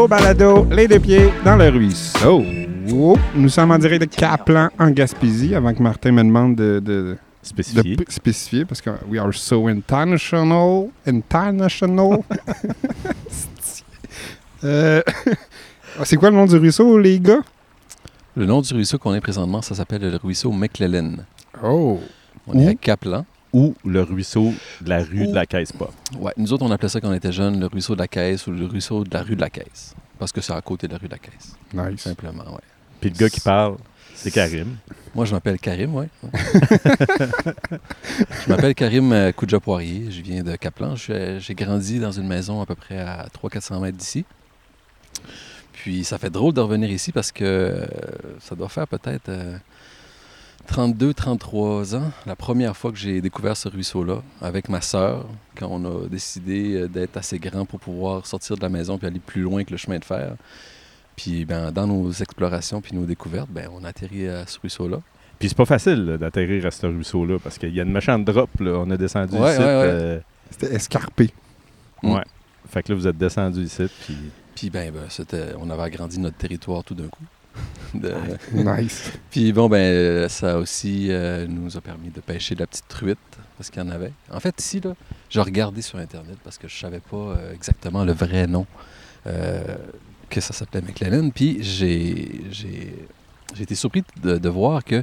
au balado Les deux pieds dans le ruisseau. Nous sommes en direct de Caplan en Gaspésie avant que Martin me demande de, de, Spécifié. de spécifier parce que we are so international. International. Euh, c'est quoi le nom du ruisseau, les gars? Le nom du ruisseau qu'on est présentement, ça s'appelle le ruisseau McLellan. Oh. On est à Caplan. Ou le ruisseau de la rue Ou- de la Caisse pas. Ouais, nous autres, on appelait ça quand on était jeunes le ruisseau de la Caisse ou le ruisseau de la rue de la Caisse. Parce que c'est à côté de la rue de la Caisse. Nice. Simplement, ouais. Puis le gars qui parle, c'est Karim. Moi, je m'appelle Karim, ouais. je m'appelle Karim euh, Koudja-Poirier. Je viens de Caplan. J'ai grandi dans une maison à peu près à 300-400 mètres d'ici. Puis ça fait drôle de revenir ici parce que euh, ça doit faire peut-être 32-33 ans, la première fois que j'ai découvert ce ruisseau-là avec ma sœur, quand on a décidé euh, d'être assez grand pour pouvoir sortir de la maison puis aller plus loin que le chemin de fer. Puis ben, dans nos explorations puis nos découvertes, ben, on a atterri à ce ruisseau-là. Puis c'est pas facile d'atterrir à ce ruisseau-là parce qu'il y a une méchante drop. Là. On a descendu Ouais, ici. ouais, ouais. euh, C'était escarpé. Mm. ouais. Fait que là, vous êtes descendu ici. Puis Puis ben, ben, c'était, on avait agrandi notre territoire tout d'un coup. De- Nice. Puis bon, ben, ça aussi euh, nous a permis de pêcher de la petite truite, parce qu'il y en avait. En fait, ici, là, j'ai regardé sur Internet parce que je savais pas euh, exactement le vrai nom euh, que ça s'appelait McLennan. Puis j'ai, j'ai, j'ai été surpris de, de voir que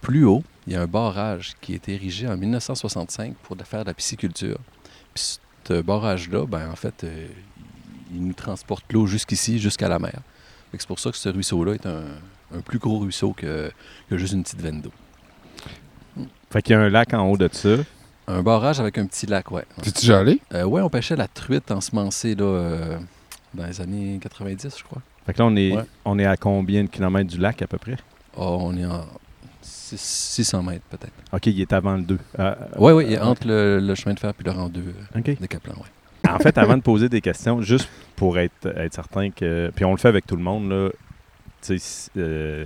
plus haut, il y a un barrage qui a été érigé en 1965 pour de faire de la pisciculture. Puis ce barrage-là, ben, en fait, il nous transporte l'eau jusqu'ici, jusqu'à la mer. C'est pour ça que ce ruisseau-là est un, un plus gros ruisseau que, que juste une petite veine d'eau. Fait qu'il y a un lac en haut de ça. Un barrage avec un petit lac, ouais. T'es-tu déjà allé? Euh, ouais, on pêchait la truite ensemencée là, euh, dans les années 90, je crois. Fait que là, on est, Ouais. on est à combien de kilomètres du lac à peu près? Oh, on est en six- 600 mètres peut-être. OK, il est avant le 2. Oui, oui, il y a entre le, le chemin de fer puis le rang 2 euh, OK. de Caplan, ouais. En fait, avant de poser des questions, juste pour être, être certain que. Puis on le fait avec tout le monde, là. Tu sais, si- euh,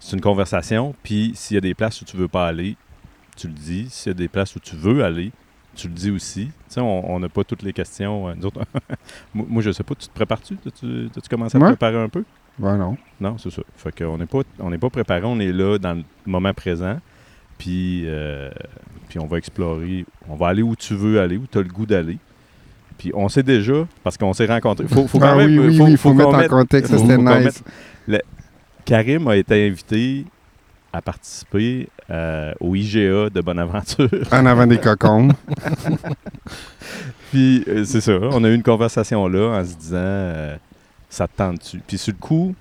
c'est une conversation. Puis s'il y a des places où tu veux pas aller, tu le dis. S'il y a des places où tu veux aller, tu le dis aussi. Tu sais, on n'a pas toutes les questions. euh, nous autres. moi, je sais pas, tu te prépares-tu? As-tu commencé à te préparer un peu? Ben non. Non, c'est ça. Fait qu'on n'est pas, on n'est pas préparé, on est là dans le moment présent. Puis, euh, puis on va explorer. On va aller où tu veux aller, où tu as le goût d'aller. Puis on sait déjà, parce qu'on s'est rencontrés. Faut, faut quand Ah même, oui, faut, oui, il faut, faut mettre en mette- contexte, faut- c'était nice. Karim a été invité à participer euh, au IGA de Bonaventure. En avant des cocons. Puis euh, c'est ça, on a eu une conversation là en se disant euh, ça te tente-tu? Puis sur le coup,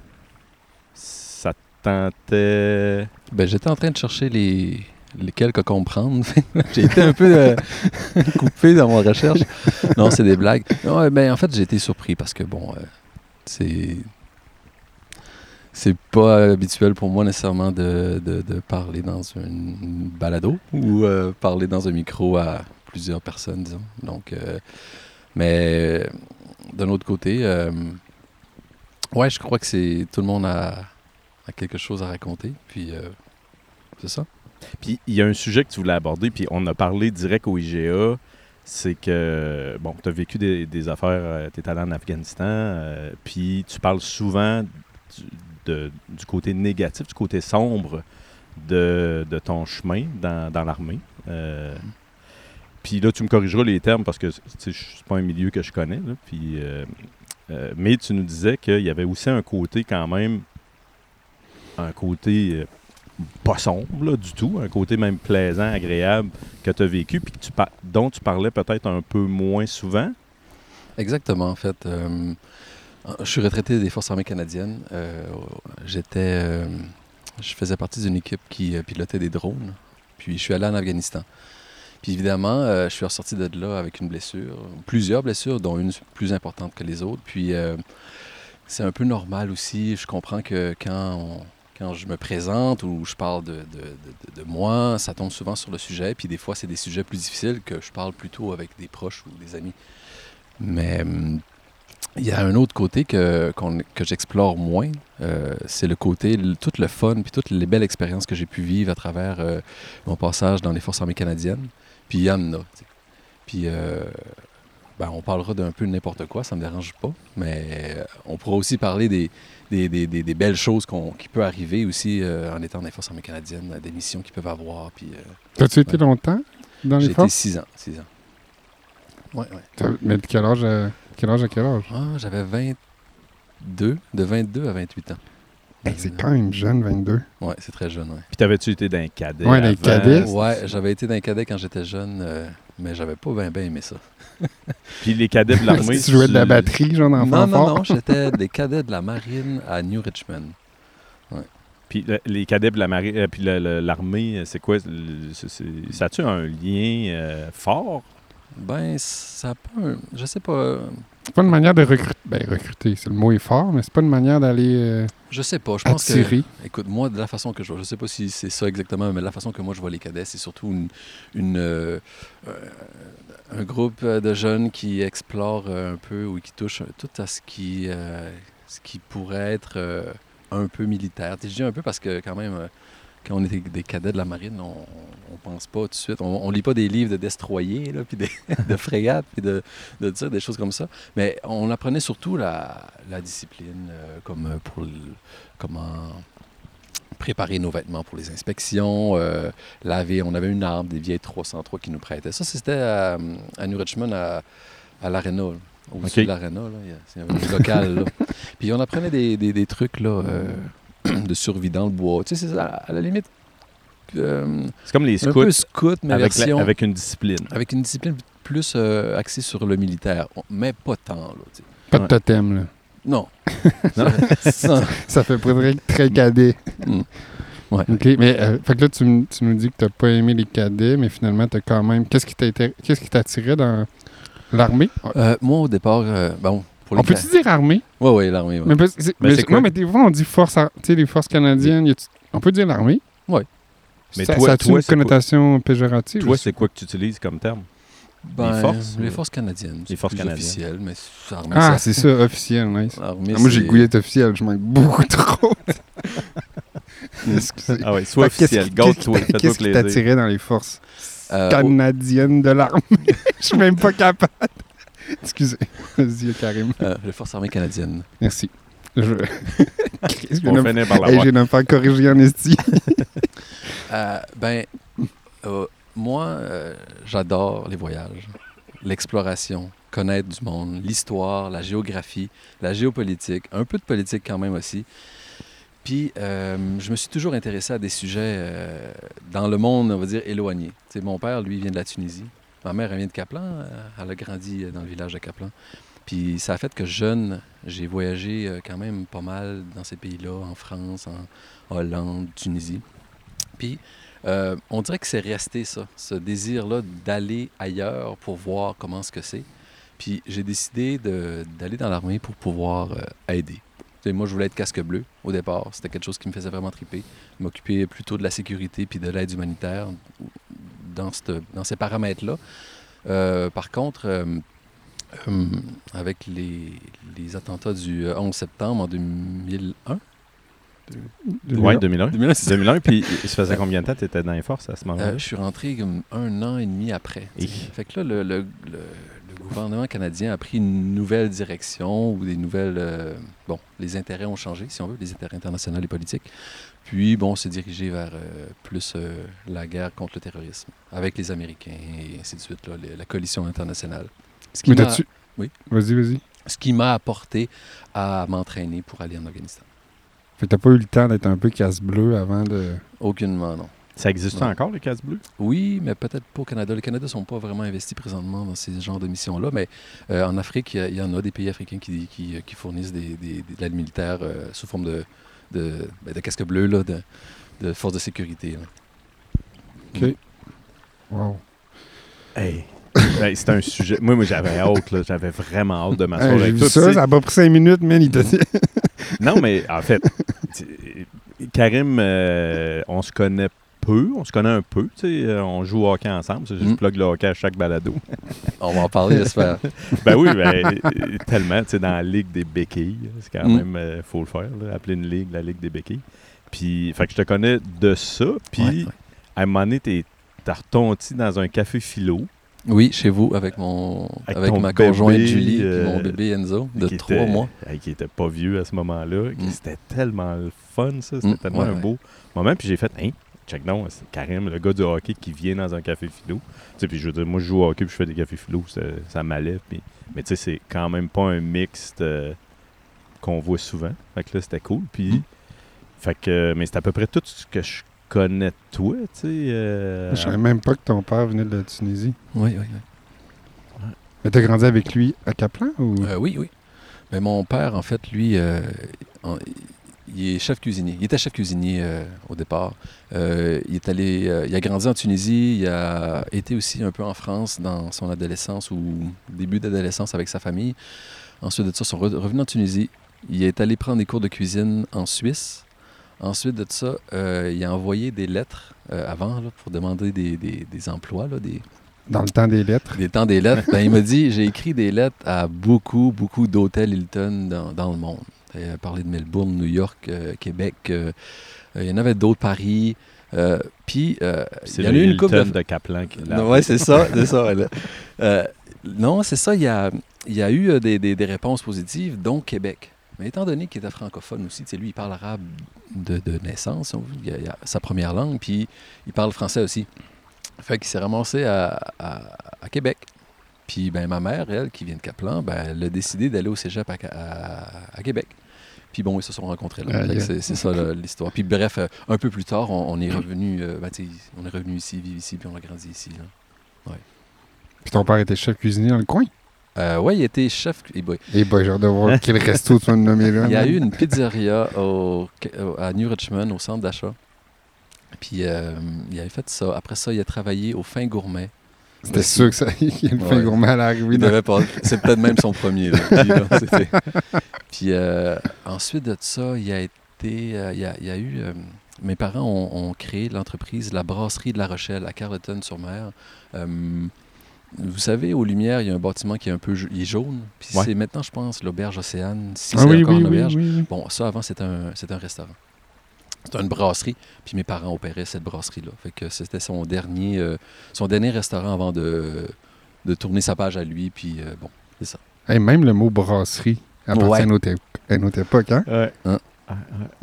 ça te tentait. Ben, j'étais en train de chercher les, lesquels que comprendre. j'ai été un peu euh, coupé dans ma recherche. Non, c'est des blagues. Euh, ben, en fait, j'ai été surpris parce que, bon, euh, c'est. C'est pas habituel pour moi nécessairement de, de- parler dans une balado ou parler dans un micro à plusieurs personnes, disons. Donc, mais d'un autre côté, ouais, je crois que c'est tout le monde a, a quelque chose à raconter. Puis, c'est ça. Puis il y a un sujet que tu voulais aborder, puis on a parlé direct au IGA. C'est que, bon, tu as vécu des, affaires, tu es allé en Afghanistan, euh, puis tu parles souvent du, de- du côté négatif, du côté sombre de, de ton chemin dans, dans l'armée. Euh, puis là, tu me corrigeras les termes parce que c'est pas un milieu que je connais. euh, euh, mais tu nous disais qu'il y avait aussi un côté quand même, un côté euh, pas sombre là, du tout, un côté même plaisant, agréable que tu as vécu, puis tu dont tu parlais peut-être un peu moins souvent. Exactement, en fait. euh, je suis retraité des Forces armées canadiennes. Euh, J'étais, euh, je faisais partie d'une équipe qui pilotait des drones. Puis je suis allé en Afghanistan. Puis évidemment, je suis ressorti de là avec une blessure, plusieurs blessures, dont une plus importante que les autres. Puis c'est un peu normal aussi. Je comprends que quand, on- quand je me présente ou je parle de, de- de- moi, ça tombe souvent sur le sujet. Puis des fois, c'est des sujets plus difficiles que je parle plutôt avec des proches ou des amis. Mais hum, il y a un autre côté que, que j'explore moins. Euh, c'est le côté, tout le fun, puis toutes les belles expériences que j'ai pu vivre à travers euh, mon passage dans les Forces armées canadiennes. Puis il y en a. tu sais. Puis euh, ben, on parlera d'un peu n'importe quoi, ça me dérange pas. Mais on on pourra aussi parler des, des, des- des- des belles choses qu'on- qui peuvent arriver aussi euh, en étant dans les Forces armées canadiennes, des missions qu'ils peuvent avoir. Puis, euh, T'as-tu été longtemps dans les j'ai été forces? six ans. Six ans. Ouais, Mais de quel âge à quel âge? À quel âge? Ah, J'avais 22, de 22 à 28 ans. C'est quand même jeune, 22. Ouais, c'est très jeune, ouais. Puis t'avais-tu été dans un cadet? Les avant? cadets. Ouais, j'avais été dans un cadet quand j'étais jeune, euh, mais j'avais pas bien aimé ça. Puis les cadets de l'armée. tu jouais de la batterie, genre dans Non, non, non, j'étais des cadets de la marine à New Richmond. Puis le- les cadets de la marine, euh, puis l'armée, c'est quoi? le- Ça a-tu un lien euh, fort? Ben, ça a pas un- Je sais pas. Euh, C'est pas une manière de recruter. Ben, recruter, c'est le mot est fort, mais c'est pas une manière d'aller euh, Je sais pas. Je pense que. Écoute, moi, de la façon que je vois, je sais pas si c'est ça exactement, mais de la façon que moi je vois les cadets, c'est surtout une, une, euh, euh, un groupe euh, de jeunes qui explorent euh, un peu ou qui touchent tout à ce qui, euh, ce qui pourrait être euh, un peu militaire. Je dis un peu parce que quand même, euh, quand on était des cadets de la marine, on, on pense pas tout de suite, on, on lit pas des livres de destroyers, là, puis des- de frégates, puis de, de tir, des choses comme ça. Mais on apprenait surtout la, la discipline, euh, comme euh, pour le- comment préparer nos vêtements pour les inspections, euh, laver. On avait une arme, des vieilles 303 qui nous prêtaient. Ça, c'était à, à New Richmond, à, à l'Arena. Au-dessus de l'Arena, il y a- c'est un local. là. Puis on apprenait des, des- des trucs là, euh, de survie dans le bois. Tu sais, c'est à, à la limite euh, C'est comme les un scouts peu scout, mais avec, la- avec une discipline. avec une discipline plus euh, axée sur le militaire, On- mais pas tant. Là, tu sais. Pas de totem, là. non. Ça fait pas très, très cadet. Mm. Ouais. OK, mais euh, fait que là, tu, tu nous dis que t'as pas aimé les cadets, mais finalement, t'as quand même... Qu'est-ce qui t'a été- qu'est-ce qui t'attirait dans l'armée? Euh, moi, au départ, euh, bon, pour les On peut-tu dire armée? Oui, oui, l'armée. ouais. Mais, Mais mais- non, mais des fois, on dit force, ar- tu sais, les forces canadiennes. on peut dire l'armée? Ouais. Mais ça, toi- ça a-tu toi, une c'est quoi- connotation péjorative? Toi, c'est quoi que tu utilises comme terme? Ben, forces, Les euh, forces canadiennes. les c'est forces plus canadiennes. officiel, mais c'est armée, Ah, ça- c'est ça, officiel, nice. armée, Ah, moi, j'ai d'être officiel, je manque beaucoup trop. Excusez. Ah ouais, soit que officiel. Gâte-toi, qu'est-ce qui- Qu'est-ce qui t'attirait dans les forces Euh, canadiennes de l'armée? Je suis même pas capable. Excusez. Vas-y, Karim. au- euh, les forces armées canadiennes. Merci. Je... Je On finit par Hey, de me faire corriger en esti. Euh, ben, euh, moi, euh, j'adore les voyages, l'exploration, connaître du monde, l'histoire, la géographie, la géopolitique, un peu de politique quand même aussi. Puis, euh, je me suis toujours intéressé à des sujets euh, dans le monde, on va dire, éloigné. Tu sais, mon père, lui, vient de la Tunisie. Ma mère, elle vient de Kaplan. euh, Elle a grandi dans le village de Kaplan. Puis, ça a fait que jeune, j'ai voyagé euh, quand même pas mal dans ces pays-là, en France, en Hollande, Tunisie. Puis, euh, on dirait que c'est resté ça, ce désir-là d'aller ailleurs pour voir comment ce que c'est. Puis j'ai décidé d'aller dans l'armée pour pouvoir euh, aider. Moi, je voulais être casque bleu au départ. C'était quelque chose qui me faisait vraiment triper. M'occuper plutôt de la sécurité puis de l'aide humanitaire dans, cette- dans ces paramètres-là. Euh, par contre, euh, euh, avec les, les attentats du euh, 11 septembre en 2001, Ouais, 2001. 2001, c'est ça. 2001, puis il se faisait combien de temps tu étais dans les forces à ce moment-là? Euh, je suis rentré comme un an et demi après. Et- Fait que là, le, le- le- le gouvernement canadien a pris une nouvelle direction ou des nouvelles. euh, bon, les intérêts ont changé, si on veut, les intérêts internationaux et politiques. Puis, bon, on s'est dirigé vers euh, plus euh, la guerre contre le terrorisme avec les Américains et ainsi de suite, là, les- la coalition internationale. Ce qui Mais m'a-. Oui? Vas-y, vas-y. ce qui m'a apporté à m'entraîner pour aller en Afghanistan. Fait que t'as pas eu le temps d'être un peu casse-bleu avant de... Aucunement, non. Ça existe encore, les cases bleues? Oui, mais peut-être pas au Canada. Le Canada ne sont pas vraiment investis présentement dans ces genres de missions-là, mais euh, en Afrique, il y en a des pays africains qui, qui- qui fournissent des, des- de l'aide militaire euh, sous forme de, de, ben, de casque bleu, là, de, de forces de sécurité. là. OK. Wow. Hey. Ben, C'était un sujet. Moi, moi j'avais hâte, là. J'avais vraiment hâte de m'asseoir Hey, avec toi. ça, ça a pas pris cinq minutes, man. Il. Non, mais en fait, Karim, euh, on se connaît peu, on se connaît un peu, tu sais, euh, on joue au hockey ensemble, c'est juste Mm. plug le hockey à chaque balado. On va en parler, j'espère. ben oui, ben, euh, tellement, tu sais, dans la ligue des béquilles, c'est quand Mm. même, euh, faut le faire, là, appeler une ligue la ligue des béquilles. Puis, fait que je te connais de ça, puis Ouais, ouais. à un moment donné, t'es- t'as retondi dans un café philo, Oui, chez vous, avec mon Avec ma conjointe bébé, Julie et mon bébé Enzo de trois mois. qui était pas vieux à ce moment-là. Mm. C'était tellement le fun, ça. C'était Mm, tellement ouais, un ouais. beau moment. Puis j'ai fait, hein, check non, c'est Karim, le gars du hockey qui vient dans un café philo. Tu sais, puis je veux dire, moi, je joue au hockey puis je fais des cafés philo, ça, ça m'allait. Mais tu sais, c'est quand même pas un mixte euh, qu'on voit souvent. Fait que là, c'était cool. Puis, Mm. fait que, mais c'est à peu près tout ce que je connais de toi, tu sais. euh, Je savais même pas que ton père venait de la Tunisie. Oui, oui, oui. Mais t'as grandi avec lui à Caplan ou? Euh, oui, oui. Mais mon père, en fait, lui, euh, en- il est chef cuisinier. Il était chef cuisinier euh, au départ. Euh, il est allé, euh, il a grandi en Tunisie. Il a été aussi un peu en France dans son adolescence ou début d'adolescence avec sa famille. Ensuite de ça, ils sont re- revenus en Tunisie. Il est allé prendre des cours de cuisine en Suisse. Ensuite de ça, il a envoyé des lettres avant là, pour demander des, des- des emplois, là, des, Dans le temps des lettres. des temps des lettres. Ben, il m'a dit j'ai écrit des lettres à beaucoup, beaucoup d'hôtels Hilton dans, dans le monde. Il a parlé de Melbourne, New York, euh, Québec. euh, euh, il y en avait d'autres, Paris. Euh, puis, euh, il y en a eu une couple Hilton de. de Kaplan. ouais, c'est ça, c'est ça. Euh, non, c'est ça. Il y a, il y a eu euh, des, des- des réponses positives, dont Québec. Mais étant donné qu'il était francophone aussi, lui, il parle arabe de, de naissance, on- il a, il a sa première langue, puis il parle français aussi. Fait qu'il s'est ramassé à, à- à Québec. Puis ben, ma mère, elle, qui vient de Caplan, ben, elle a décidé d'aller au cégep à Québec. Puis bon, ils se sont rencontrés là. C'est ça l'histoire. Puis bref, euh, un peu plus tard, on, on est revenu, euh, ben, on est revenu ici, vivre ici, puis on a grandi ici. Là. Puis ton père était chef cuisinier dans le coin? Euh, ouais, il était chef. eh boy. Et bah, j'ai hâte de voir quel resto tu vas me nommer là. Il y a eu une pizzeria au- à New Richmond, au centre d'achat. Puis euh, il avait fait ça. Après ça, il a travaillé au Fin Gourmet. C'était sûr que ça. Il Ouais. gourmet à l'arrivée. C'est peut-être même son premier. là. Puis, là, c'était- Puis euh, ensuite de ça, il a été. euh, il, y a, il a eu. euh, mes parents ont, ont créé l'entreprise La Brasserie de La Rochelle à Carleton-sur-Mer. Euh, vous savez, aux Lumières, il y a un bâtiment qui est un peu ja- il est jaune. Puis Ouais. c'est maintenant, je pense, l'auberge Océane. Si Ah c'est oui, encore oui, une auberge. oui. Bon, ça, avant, c'était un, c'était un restaurant. C'était une brasserie. Puis mes parents opéraient cette brasserie-là. Fait que c'était son dernier, euh, son dernier restaurant avant de, de tourner sa page à lui. Puis euh, bon, c'est ça. Hey, même le mot brasserie appartient Ouais. à, notre, é- à notre époque. Hein? Ouais. Hein? Ah.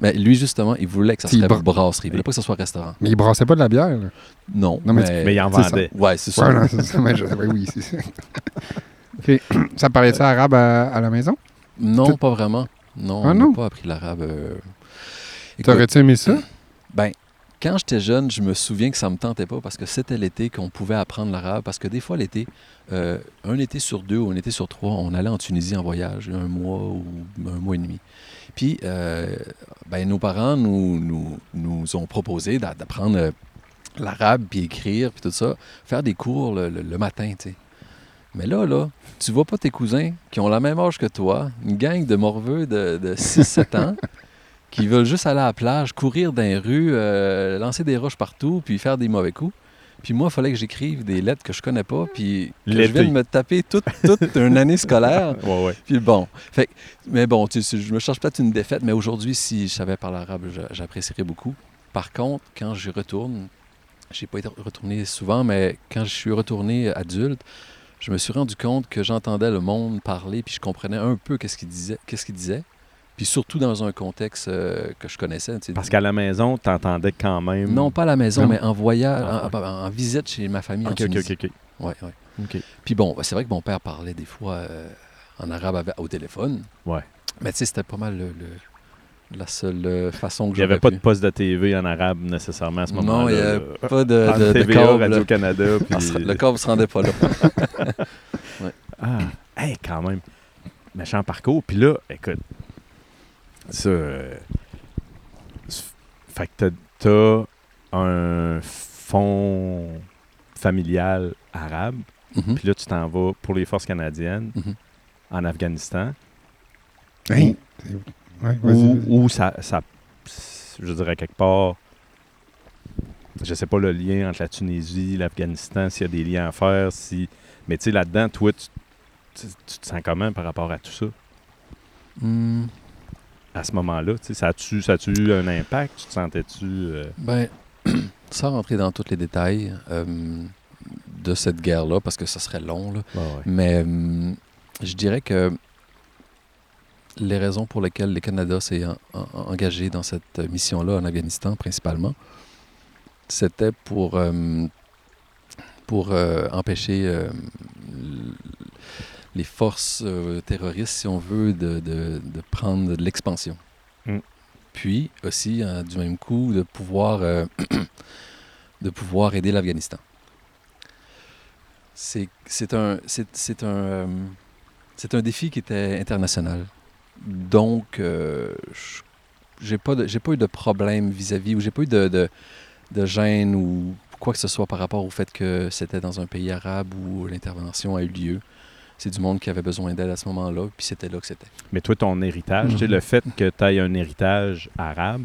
Mais lui, justement, il voulait que ça serait bra- brasserie. Il voulait pas que ça soit restaurant. Mais il brassait pas de la bière. là. Non. Non, mais mais, Mais il en ça. vendait. Ouais, c'est ça. Ouais, non, c'est ça. mais je- ben oui, c'est ça. Ok. Ça parlait ça arabe à, à la maison? Non, Tout- pas vraiment. Non, Ah on n'a pas appris l'arabe. euh. T'aurais-tu aimé ça? Ben, quand j'étais jeune, je me souviens que ça me tentait pas parce que c'était l'été qu'on pouvait apprendre l'arabe. Parce que des fois, l'été, euh, un été sur deux ou un été sur trois, on allait en Tunisie en voyage, un mois ou un mois et demi. Puis, euh, ben, nos parents nous, nous, nous ont proposé d'a- d'apprendre euh, l'arabe, puis écrire, puis tout ça, faire des cours le, le- le matin, tu sais. Mais là, là, tu vois pas tes cousins qui ont la même âge que toi, une gang de morveux de, de 6-7 ans, qui veulent juste aller à la plage, courir dans les rues, euh, lancer des roches partout, puis faire des mauvais coups. Puis moi, il fallait que j'écrive des lettres que je connais pas, puis que je vienne me taper toute, toute une année scolaire. Ouais, ouais. Puis bon, fait, mais bon, tu je me cherche peut-être une défaite, mais aujourd'hui, si je savais parler arabe, j'a- j'apprécierais beaucoup. Par contre, quand j'y retourne, j'ai pas été retourné souvent, mais quand je suis retourné adulte, je me suis rendu compte que j'entendais le monde parler, puis je comprenais un peu qu'est-ce qu'il disait, qu'est-ce qu'il disait, puis surtout dans un contexte euh, que je connaissais. tu sais. Parce qu'à la maison, t'entendais quand même. non, pas à la maison, Non? mais en voyage, Ah, en, en- en visite chez ma famille en Ok, ok, Tunisie. ok, ok. Ouais, ouais. Ok. Puis bon, ben, c'est vrai que mon père parlait des fois euh, en arabe au téléphone. Ouais. Mais tu sais, c'était pas mal le, le- la seule euh, façon que Il n'y avait pas pu. de poste de TV en arabe nécessairement à ce Non, moment-là. il n'y avait pas de, de, de TVA. Radio-Canada. Ah, puis- Le câble se rendait pas là. Ah, hey, quand même. Méchant parcours. Puis là, écoute, ça. euh, fait que t'as- un fond familial arabe. Mhm. Puis là, tu t'en vas pour les forces canadiennes Mhm. en Afghanistan. Hein? Ouais, Ou, ça, ça, je dirais quelque part, je sais pas le lien entre la Tunisie, l'Afghanistan, s'il y a des liens à faire, si... Mais tu sais, là-dedans, toi, tu, tu- tu te sens comment par rapport à tout ça, Hmm, à ce moment-là? Tu sais, Ça a-tu ça eu un impact? Tu te sentais-tu... euh, ben, sans rentrer dans tous les détails, euh, de cette guerre-là, parce que ça serait long. là. Ouais. Mais hum, je dirais que les raisons pour lesquelles le Canada s'est en- en- engagé dans cette mission-là en Afghanistan, principalement, c'était pour, hum, pour euh, empêcher euh, les forces euh, terroristes, si on veut, de, de- de prendre de l'expansion. Mm. Puis aussi, euh, du même coup, de pouvoir, euh, de pouvoir aider l'Afghanistan. C'est un, un, euh, un défi qui était international. Donc, je- j'ai pas, de- pas eu de problème vis-à-vis, ou j'ai pas eu de, de, de gêne ou quoi que ce soit par rapport au fait que c'était dans un pays arabe où l'intervention a eu lieu. C'est du monde qui avait besoin d'aide à ce moment-là, puis c'était là que c'était. Mais toi, ton héritage, tu sais, Mhm. le fait que tu aies un héritage arabe,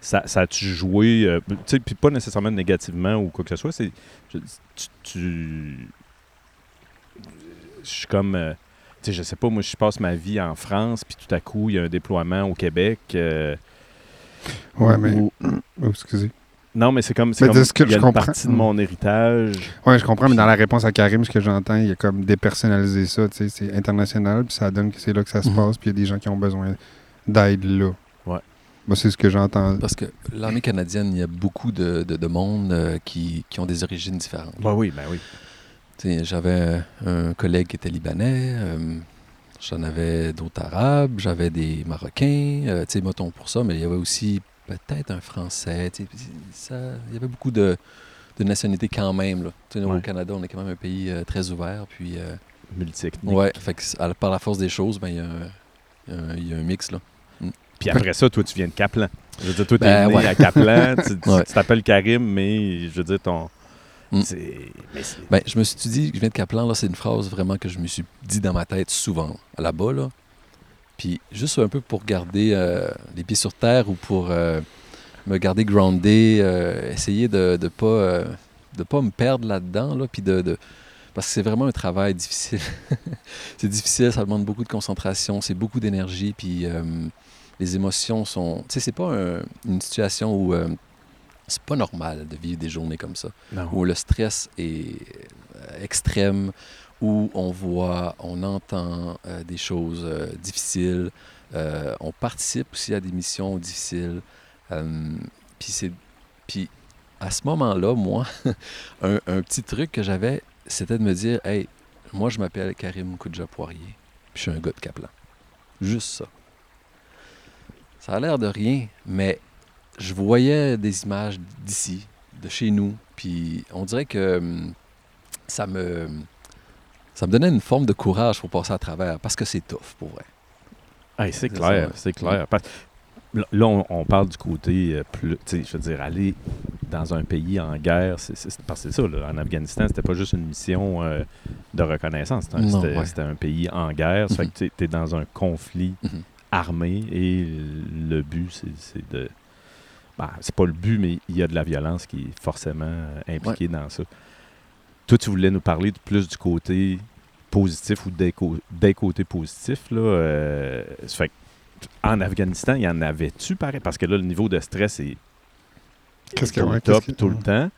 ça, ça a-tu joué, euh, tu sais, puis pas nécessairement négativement ou quoi que ce soit, c'est. je- Tu. tu- je suis comme. euh, tu sais, je sais pas, moi, je passe ma vie en France, puis tout à coup, il y a un déploiement au Québec. euh, Ouais, mais. où- Oh, excusez. Non, mais c'est comme. c'est comme ce que il y a je une comprends- partie de mon héritage. Ouais, je comprends, mais dans la réponse à Karim, ce que j'entends, il y a comme dépersonnalisé ça, tu sais, c'est international, puis ça donne que c'est là que ça se Mhm. passe, puis il y a des gens qui ont besoin d'aide là. Ouais. C'est ce que j'entends. Parce que l'armée canadienne, il y a beaucoup de, de, de monde euh, qui, qui ont des origines différentes. Ben oui, ben oui. Tu sais, J'avais un collègue qui était libanais, euh, j'en avais d'autres arabes, j'avais des marocains, euh, tu sais, mettons pour ça, mais il y avait aussi peut-être un français. tu il y avait beaucoup de, de nationalités quand même. Là. Tu sais, nous, Ouais. Au Canada, on est quand même un pays euh, très ouvert. Puis, euh, Multi-ethnique. ouais, fait que, à- par la force des choses, ben, il y, a un- il y a mix. Là. Puis après ça, toi, tu viens de Kaplan. Je veux dire, toi, t'es Ben, né ouais. à Kaplan, tu tu- tu t'appelles Karim, mais je veux dire, ton. Mm. mais Ben, je me suis dit, je viens de Kaplan, là, c'est une phrase vraiment que je me suis dit dans ma tête souvent, là-bas, là. Puis juste un peu pour garder euh, les pieds sur terre ou pour euh, me garder groundé, euh, essayer de ne pas, de pas me perdre là-dedans, là, puis de, de- Parce que c'est vraiment un travail difficile. c'est difficile, ça demande beaucoup de concentration, c'est beaucoup d'énergie, puis les émotions sont... Tu sais, c'est pas un- une situation où... c'est pas normal de vivre des journées comme ça non. où le stress est extrême, où on voit, on entend euh, des choses euh, difficiles, euh, on participe aussi à des missions difficiles. puis à ce moment-là, moi, un, un petit truc que j'avais, c'était de me dire, hey, moi je m'appelle Karim Koudja Poirier, puis je suis un gars de Kaplan. Juste ça. Ça a l'air de rien, mais je voyais des images d'ici, de chez nous, puis on dirait que hum, ça me ça me donnait une forme de courage pour passer à travers, parce que c'est tough, pour vrai. Hey, c'est clair, c'est clair. Parce- Là, on, on parle du côté euh, plus. Tu sais, je veux dire, aller dans un pays en guerre, c'est parce que c'est ça. là, en Afghanistan, c'était pas juste une mission euh, de reconnaissance. C'était un- Non, C'était ouais. un pays en guerre. Ça fait Mhm. que tu es dans un conflit Mhm. armé et le but, c'est- c'est de. Ben, c'est pas le but, mais il y a de la violence qui est forcément euh, impliquée dans ça. Toi, tu voulais nous parler de plus du côté positif ou des, côtés positifs. Là, euh, fait en Afghanistan, il y en avait-tu pareil? Parce que là, le niveau de stress est Qu'est-ce que- au ouais, top que- tout le temps.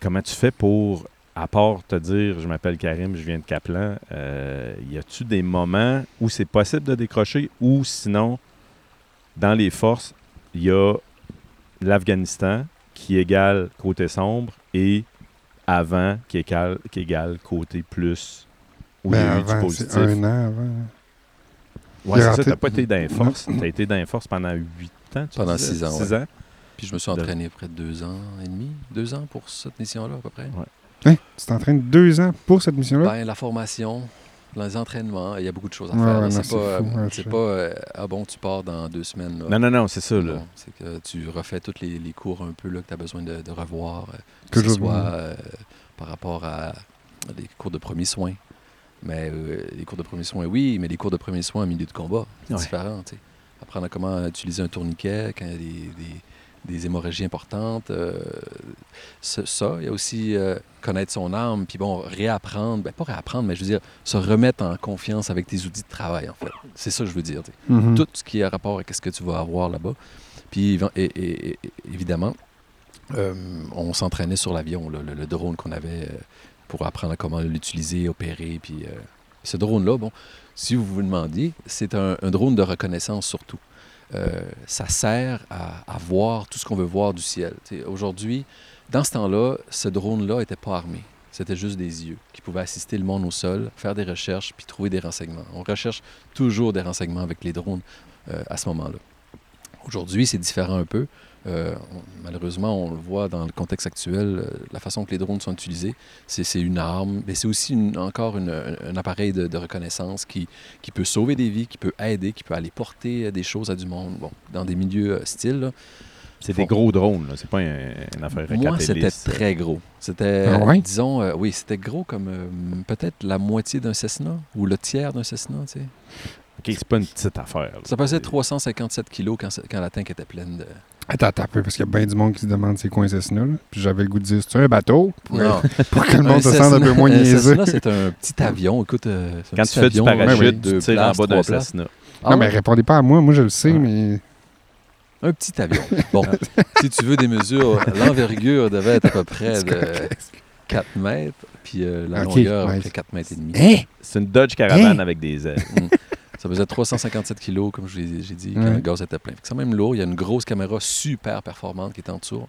Comment tu fais pour, à part te dire, je m'appelle Karim, je viens de Kaplan, euh, y a-tu des moments où c'est possible de décrocher ou sinon, dans les forces, il y a l'Afghanistan qui égale côté sombre et avant qui égale, qui égale côté plus où il y Ben, a eu du positif. c'est un an avant. Ouais, Il a c'est ça, t'as pas été forces. T'as été forces pendant huit ans. tu Pendant disais? six ans, Six ouais. ans? Puis je me suis De- entraîné près de deux ans et demi, deux ans pour cette mission-là à peu près. Hein? Tu t'entraînes deux ans pour cette mission-là? Ben, la formation, les entraînements, il y a beaucoup de choses à faire. ouais, c'est pas, euh, fou, ouais, c'est je- pas euh, ah bon, tu pars dans deux semaines. là. Non, non, non, c'est ça. Là. Non, c'est que tu refais tous les, les cours un peu là, que tu as besoin de, de revoir, euh, Que que ce soit euh, par rapport à des cours de premiers soins. Mais euh, les cours de premiers soins, oui, mais les cours de premiers soins en milieu de combat, c'est Ouais. différent. Apprendre à comment utiliser un tourniquet quand il y a des, des- des hémorragies importantes. euh, ça, il y a aussi euh, connaître son arme, puis bon, réapprendre, ben, pas réapprendre, mais je veux dire, se remettre en confiance avec tes outils de travail, en fait. C'est ça que je veux dire. Mhm. tout ce qui a rapport avec ce que tu vas avoir là-bas. Puis et- et- et- évidemment, euh, on s'entraînait sur l'avion, le, le drone qu'on avait, pour apprendre comment l'utiliser, opérer. Puis, ce drone-là, bon, si vous vous demandiez, c'est un, un drone de reconnaissance surtout. Euh, ça sert à, voir tout ce qu'on veut voir du ciel. Aujourd'hui, dans ce temps-là, ce drone-là n'était pas armé. C'était juste des yeux qui pouvaient assister le monde au sol, faire des recherches, puis trouver des renseignements. On recherche toujours des renseignements avec les drones euh, à ce moment-là. Aujourd'hui, c'est différent un peu. Euh, on- malheureusement, on le voit dans le contexte actuel, euh, la façon que les drones sont utilisés, c'est une arme, mais c'est aussi une- encore une- un, un appareil de, de reconnaissance qui, qui peut sauver des vies, qui peut aider, qui peut aller porter euh, des choses à du monde. Bon, dans des milieux hostiles. C'est des gros drones, là. C'est pas un- une affaire Moi, c'était très gros. C'était, Ah ouais? disons, euh, oui, c'était gros comme euh, peut-être la moitié d'un Cessna ou le tiers d'un Cessna, tu sais. OK, c'est pas une petite affaire. là. Ça pesait C'est- 357 kilos quand, quand la tank était pleine de... Attends, attends un peu, parce qu'il y a bien du monde qui se demande c'est quoi un Cessna. Là. Puis j'avais le goût de dire c'est un bateau? Pour, Non. pour que le monde Un se sente un peu moins un niaiseux. Cessna, c'est un petit avion. Écoute, euh, c'est un Quand petit tu fais du parachute, euh, tu tires en bas d'un. Cessna. Ah non, mais répondez pas à moi, moi je le sais, Ah. mais. Un petit avion. Bon, si tu veux des mesures, l'envergure devait être à peu près de 4 mètres, puis euh, la Ok, longueur à peu ouais. près 4 mètres et demi. Hein? C'est une Dodge Caravan Hein? avec des ailes. Ça faisait 357 kilos, comme j'ai dit, quand le gaz était plein. C'est quand même lourd. Il y a une grosse caméra super performante qui est en dessous,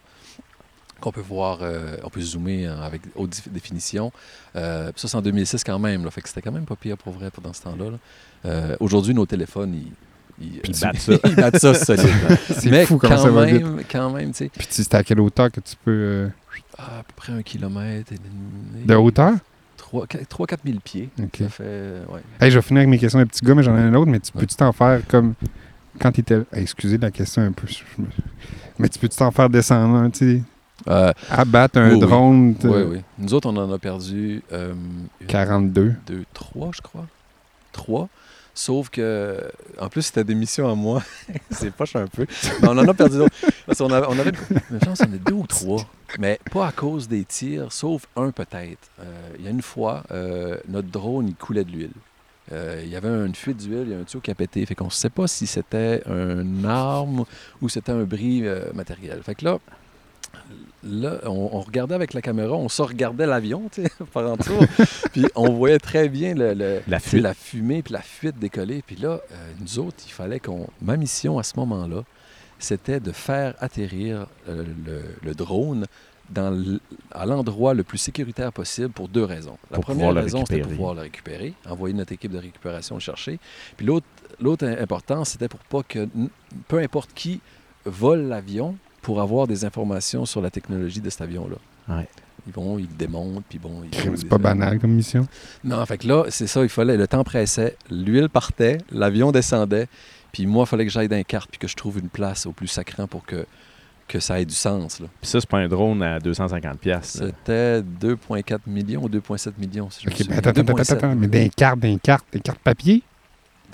qu'on peut voir, euh, on peut zoomer euh, avec haute définition. Euh, ça, c'est en 2006 quand même. Là, fait que c'était quand même pas pire pour vrai pour dans ce temps-là. là. Euh, Aujourd'hui, nos téléphones, ils, ils, Puis ils battent ça. ils battent ça solide. C'est Mais fou quand ça va vite. même, quand même, tu sais, Puis c'est à quelle hauteur que tu peux. à peu près un kilomètre et demi. de hauteur? 3-4 000 pieds. Ok. Ça fait, euh, ouais. Hey, je vais finir avec mes questions de petit gars, mais j'en ai un autre. Mais tu peux-tu t'en faire comme quand tu étais. Hey, excusez la question un peu. Mais tu peux-tu t'en faire descendre un, tu sais? Euh, Abattre un Oui, drone oui, oui. Nous autres, on en a perdu euh, une, 42. deux, trois, je crois. Trois? Sauf que, en plus, c'était des missions à moi. c'est poche un peu. Mais on en a perdu d'autres. Parce qu'on avait, on avait je pense deux ou trois. Mais pas à cause des tirs, sauf un peut-être. Euh, Il y a une fois, euh, notre drone, il coulait de l'huile. Euh, il y avait une fuite d'huile, il y a un tuyau qui a pété. Fait qu'on ne sait pas si c'était une arme ou c'était un bris matériel. Fait que là, là on, on regardait avec la caméra, on se regardait l'avion, tu sais, par en dessous. puis on voyait très bien le, le- La fuite. fumée puis la fuite décoller. Puis là, euh, nous autres, il fallait qu'on... Ma mission à ce moment-là, c'était de faire atterrir euh, le, le drone dans à l'endroit le plus sécuritaire possible pour deux raisons. La Pour première raison, c'était pour pouvoir le récupérer, envoyer notre équipe de récupération le chercher. Puis l'autre, important, c'était pour pas que peu importe qui vole l'avion pour avoir des informations sur la technologie de cet avion-là. Ouais. Ils vont, ils le démontent, puis bon... C'est pas banal comme mission? non, fait que là, c'est ça, il fallait, le temps pressait, l'huile partait, l'avion descendait, puis moi, il fallait que j'aille dans les cartes puis que je trouve une place au plus sacrant pour que, que ça ait du sens. là. Puis ça, c'est pas un drone à 250$. piastres, là. C'était 2,4 millions ou 2,7 millions, si je me Ok, souviens. mais attends, attends, attends, 2,7. attends, mais des cartes, des cartes, des cartes papier?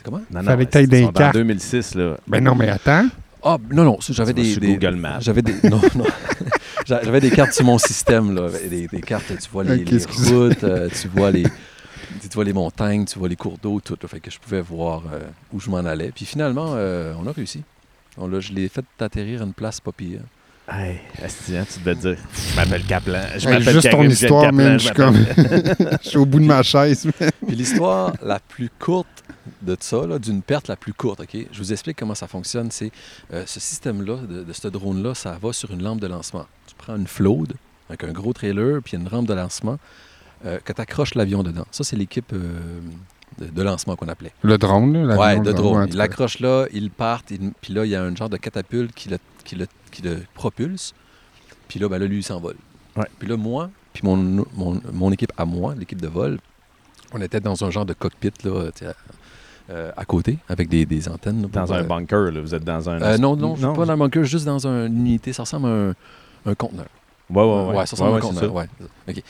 Comment? Non, Fallait que ils des sont en cartes. 2006, là. Ben non, mais attends. Ah, non, non, j'avais des, des- Google Maps. J'avais des. Non, non. J'a- J'avais des cartes sur mon système, là. Des, des cartes, tu vois les, Ok, les excuse. routes, euh, tu vois les. Tu vois les montagnes, tu vois les cours d'eau, tout. là. fait que je pouvais voir euh, où je m'en allais. Puis finalement, euh, on a réussi. On l'a- je l'ai fait atterrir à une place pas pire. Hey, Asti, hein, tu devais dire, je m'appelle Kaplan. Je Hey, juste ton Karim, histoire, Kaplan, man. je suis comme. Je suis au bout de ma chaise. Puis l'histoire la plus courte de ça, d'une perte la plus courte, OK? Je vous explique comment ça fonctionne. C'est euh, ce système-là, de, de ce drone-là, ça va sur une lampe de lancement. Tu prends une float avec un gros trailer, puis une rampe de lancement, euh, que tu accroches l'avion dedans. Ça, c'est l'équipe euh, de, de lancement qu'on appelait. Le drone, là. De là, drone. ouais, il l'accroche là, il part, il- puis là, il y a un genre de catapulte qui le, qui le, qui le propulse. Puis là, ben là, lui, il s'envole. Ouais. Puis là, moi, puis mon, mon, mon équipe à moi, l'équipe de vol, on était dans un genre de cockpit là, euh, à côté, avec des, des antennes. là, Dans un euh, bunker, là. Vous êtes dans un. euh, non, non, suis pas dans un bunker, juste dans un- une unité. Ça ressemble à un, un conteneur. Ouais, ouais, ouais. Ouais, ouais, c'est conteneur. Ouais. OK.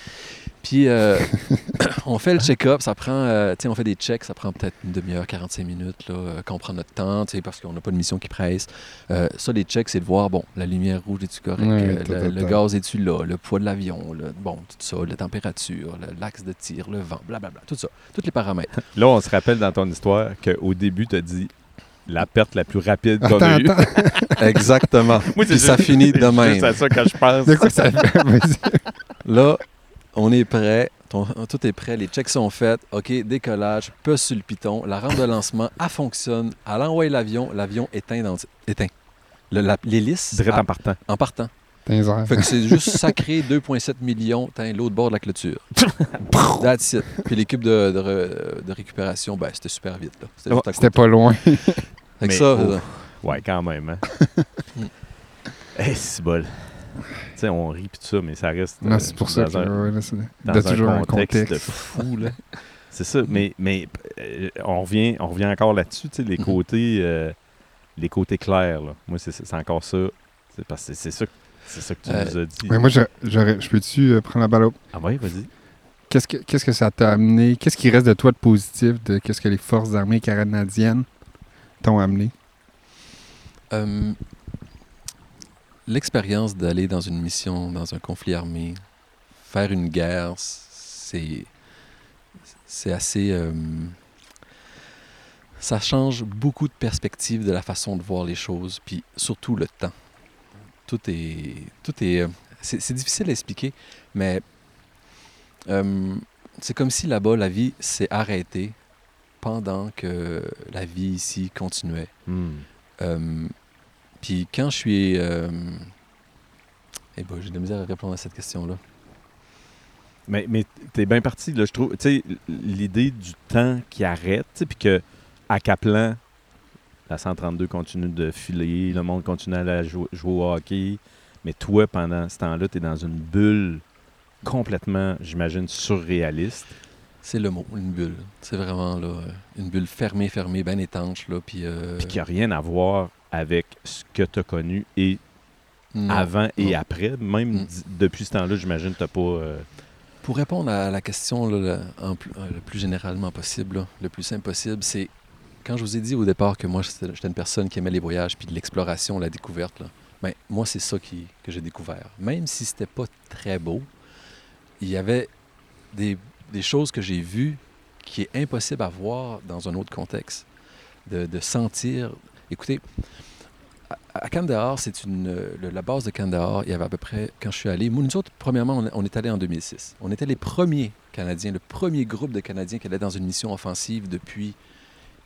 Puis, euh, on fait le check-up, ça prend, euh, tu sais, on fait des checks, ça prend peut-être une demi-heure, 45 minutes, là, euh, quand on prend notre temps, tu sais, parce qu'on n'a pas de mission qui presse. Euh, ça, les checks, c'est de voir, bon, la lumière rouge, est-tu correct? Ouais, Euh, tout, le, gaz, est-tu là? Le poids de l'avion, le- bon, tout ça, la température, le- l'axe de tir, le vent, blablabla, tout ça, tous les paramètres. Là, on se rappelle dans ton histoire qu'au début, tu as dit la perte la plus rapide qu'on a eue. Exactement. Moi, Puis ça finit de C'est même. juste à ça que je pense. De quoi ça fait? Vas-y. Là, on est prêt. ton- tout est prêt, les checks sont faits. OK, décollage, puce sur le piton, la rampe de lancement, elle fonctionne. Elle envoie l'avion, l'avion éteint. Dans, éteint. L'hélice Direct en partant. en partant. Fait que c'est juste sacré 2,7 millions, t'as l'autre bord de la clôture. That's it. Puis l'équipe de, de, re- de récupération, ben, c'était super vite. là. C'était juste à C'était côté. pas loin. Fait que Mais, ça, oh. Ouais, quand même. Hein? Mm. Eh, c'est bol. Tu sais, on rit pis tout ça, mais ça reste. Non, euh, c'est pour ça dans que un- ouais, là, c'est- dans un toujours un contexte, de contexte. fou, là. C'est ça, mais, mais euh, on, revient, on revient encore là-dessus, tu sais, les Mhm. côtés euh, les côtés clairs, là. Moi, c'est c'est encore ça. C'est parce que c'est ça, que- c'est ça que tu Euh, nous as dit. Mais moi, je, j'aurais- je peux-tu euh, prendre la balle au... Ah ouais, vas-y. Qu'est-ce que, qu'est-ce que ça t'a amené? Qu'est-ce qui reste de toi de positif de qu'est-ce que les forces armées canadiennes t'ont amené? euh, l'expérience d'aller dans une mission, dans un conflit armé, faire une guerre, c'est c'est assez. euh, ça change beaucoup de perspectives de la façon de voir les choses, puis surtout le temps. Tout est. Tout est. euh, c'est difficile à expliquer, mais euh, c'est comme si là-bas, la vie s'est arrêtée pendant que la vie ici continuait. Hmm. Euh, puis quand je suis. Euh, eh ben, j'ai de la misère à répondre à cette question-là. Mais, mais t'es bien parti, là, je trouve. Tu sais, l'idée du temps qui arrête, puis que à Caplan, la 132 continue de filer, le monde continue à aller jou- jouer au hockey, mais toi, pendant ce temps-là, t'es dans une bulle complètement, j'imagine, surréaliste. C'est le mot, une bulle. C'est vraiment là, euh, une bulle fermée, fermée, bien étanche. Là, puis, euh, puis qui n'a rien à voir avec ce que tu as connu et non. avant et non. après. Même Mm. depuis ce temps-là, j'imagine que tu pas. euh, Pour répondre à la question là, le, en plus, le plus généralement possible, là, le plus simple possible, c'est quand je vous ai dit au départ que moi, j'étais une personne qui aimait les voyages puis de l'exploration, la découverte, ben, moi, c'est ça qui, que j'ai découvert. Même si c'était pas très beau, il y avait des, des choses que j'ai vues qui est impossible à voir dans un autre contexte. De, de sentir. Écoutez, à, à Kandahar, c'est une. la base de Kandahar, il y avait à peu près. Quand je suis allé. Nous autres, premièrement, on, on est allé en 2006. On était les premiers Canadiens, le premier groupe de Canadiens qui allait dans une mission offensive depuis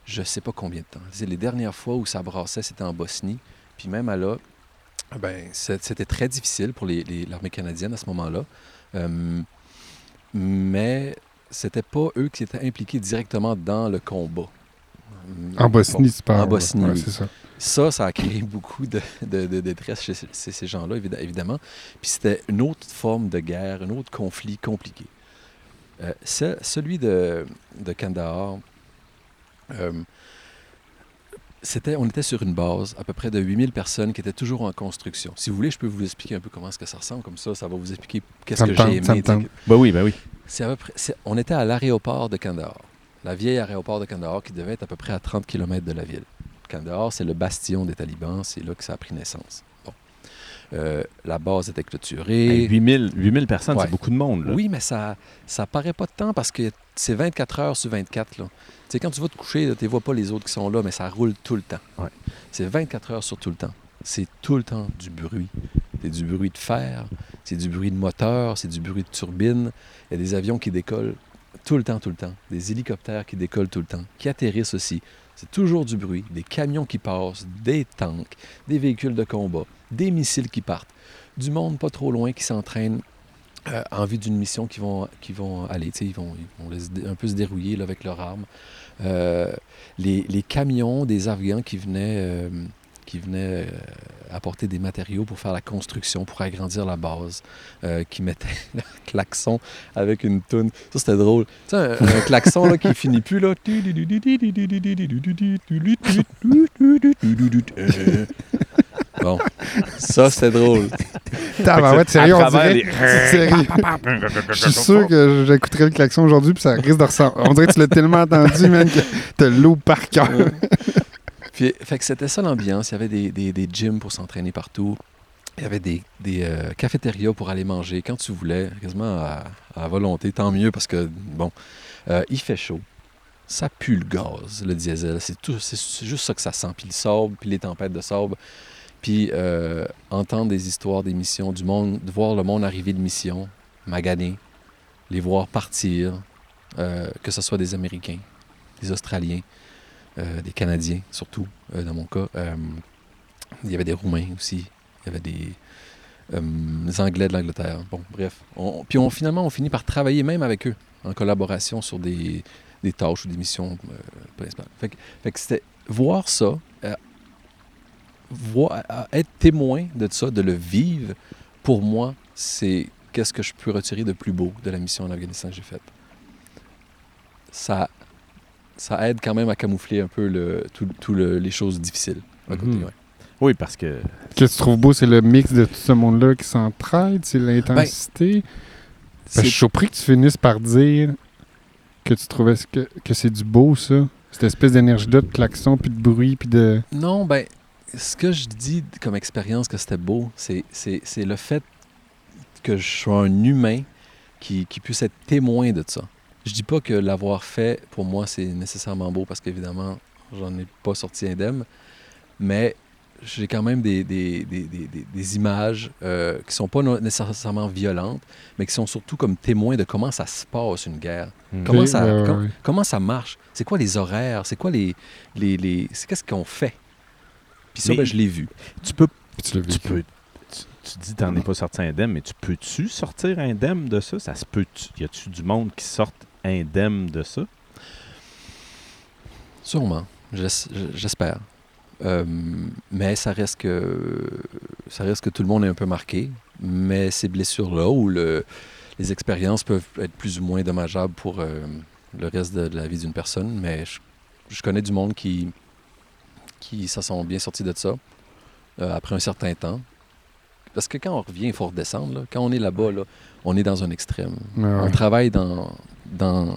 je sais pas combien de temps. C'est les dernières fois où ça brassait, c'était en Bosnie. Puis même à là, ben, c'était très difficile pour les- les- l'armée canadienne à ce moment-là. Euh, mais c'était pas eux qui étaient impliqués directement dans le combat. En Bosnie, tu parles. En Bosnie, ouais, oui. c'est ça. Ça, ça a créé beaucoup de, de- de détresse chez, ces- ces gens-là, évid- évidemment. Puis c'était une autre forme de guerre, un autre conflit compliqué. Euh, ce- celui de, de Kandahar, euh, on était sur une base à peu près de 8000 personnes qui étaient toujours en construction. Si vous voulez, je peux vous expliquer un peu comment est-ce que ça ressemble. Comme ça, ça va vous expliquer qu'est-ce que j'ai aimé. Ben oui, ben oui. c'est à peu près- c'est- on était à l'aéroport de Kandahar. La vieille aéroport de Kandahar qui devait être à peu près à 30 km de la ville. Kandahar, c'est le bastion des talibans. C'est là que ça a pris naissance. Euh, la base était clôturée. Hey, 8000, 8000 personnes, Ouais. c'est beaucoup de monde. Là. Oui, mais ça ça paraît pas de temps parce que c'est 24 heures sur 24. Là. Quand tu vas te coucher, tu ne vois pas les autres qui sont là, mais ça roule tout le temps. Ouais. C'est 24 heures sur tout le temps. C'est tout le temps du bruit. C'est du bruit de fer, c'est du bruit de moteur, c'est du bruit de turbine. Il y a des avions qui décollent tout le temps, tout le temps. Des hélicoptères qui décollent tout le temps, qui atterrissent aussi. C'est toujours du bruit. Des camions qui passent, des tanks, des véhicules de combat, des missiles qui partent. Du monde pas trop loin qui s'entraîne euh, en vue d'une mission qui vont, aller. Ils vont, un peu se dérouiller avec leurs armes. Euh, les, les camions des Afghans qui venaient, euh, qui venaient euh, apporter des matériaux pour faire la construction, pour agrandir la base, euh, qui mettaient le klaxon avec une toune. Ça, c'était drôle. Tu sais, un, un klaxon là, qui finit plus. Là. Bon, ça, c'était drôle. Tabarouette, sérieux, à on travers dirait. les- Sérieux. Je suis sûr que j'écouterai le klaxon aujourd'hui, puis ça risque de ressembler. On dirait que tu l'as tellement entendu, man, que t'as l'eau par cœur. C'était ça l'ambiance. Il y avait des, gyms pour s'entraîner partout. Il y avait des, euh, cafétérias pour aller manger quand tu voulais, quasiment à, volonté. Tant mieux parce que, bon, euh, il fait chaud. Ça pue le gaz, le diesel. C'est juste ça que ça sent. Puis le sable, puis les tempêtes de sable. Puis euh, entendre des histoires, des missions, du monde, de voir le monde arriver de mission, magané. les voir partir, que ce soit des Américains, des Australiens, des Canadiens surtout, euh, dans mon cas. Euh, il y avait des Roumains aussi, il y avait des, euh, Anglais de l'Angleterre. Bon, bref. Puis on, finalement, on finit par travailler même avec eux, en collaboration sur des, des tâches ou des missions euh, principales. Fait, que- c'était voir ça, euh, être témoin de ça, de le vivre, pour moi, c'est qu'est-ce que je peux retirer de plus beau de la mission en Afghanistan que j'ai faite. Ça, ça aide quand même à camoufler un peu le, tout, tout le- les choses difficiles. à côté, Mhm. ouais. Oui, parce que Ce que tu trouves beau, c'est le mix de tout ce monde-là qui s'entraide, c'est l'intensité. Ben, je C'est- suis surpris que tu finisses par dire que tu trouvais que, que c'est du beau, ça. Cette espèce d'énergie-là, de klaxon, puis de bruit, puis de... Non, ben, ce que je dis comme expérience que c'était beau, c'est, c'est, c'est le fait que je sois un humain qui, qui puisse être témoin de ça. Je dis pas que l'avoir fait, pour moi, c'est nécessairement beau parce qu'évidemment, j'en ai pas sorti indemne, mais j'ai quand même des, des, des, des, des- des images euh, qui sont pas no- nécessairement violentes, mais qui sont surtout comme témoins de comment ça se passe une guerre. Hmm. Comment ça, ouais, ouais, com- ouais. comment ça marche? C'est quoi les horaires? C'est quoi les. les, les c'est qu'est-ce qu'on fait? Puis ça, Mais- ben, je l'ai vu. tu peux tu Tu peux. Tu, tu dis t'en es pas sorti indemne, mais tu peux-tu sortir indemne de ça? Ça se peut. Y a-tu du monde qui sorte indemne de ça? Sûrement. J'es- J'espère. Euh, mais ça reste que ça reste que tout le monde est un peu marqué. Mais ces blessures-là ou le, les expériences peuvent être plus ou moins dommageables pour euh, le reste de, de la vie d'une personne. Mais je, je connais du monde qui qui se sont bien sortis de ça euh, après un certain temps. Parce que quand on revient, il faut redescendre. là. Quand on est là-bas, là, on est dans un extrême. Ouais, ouais. On travaille dans, dans...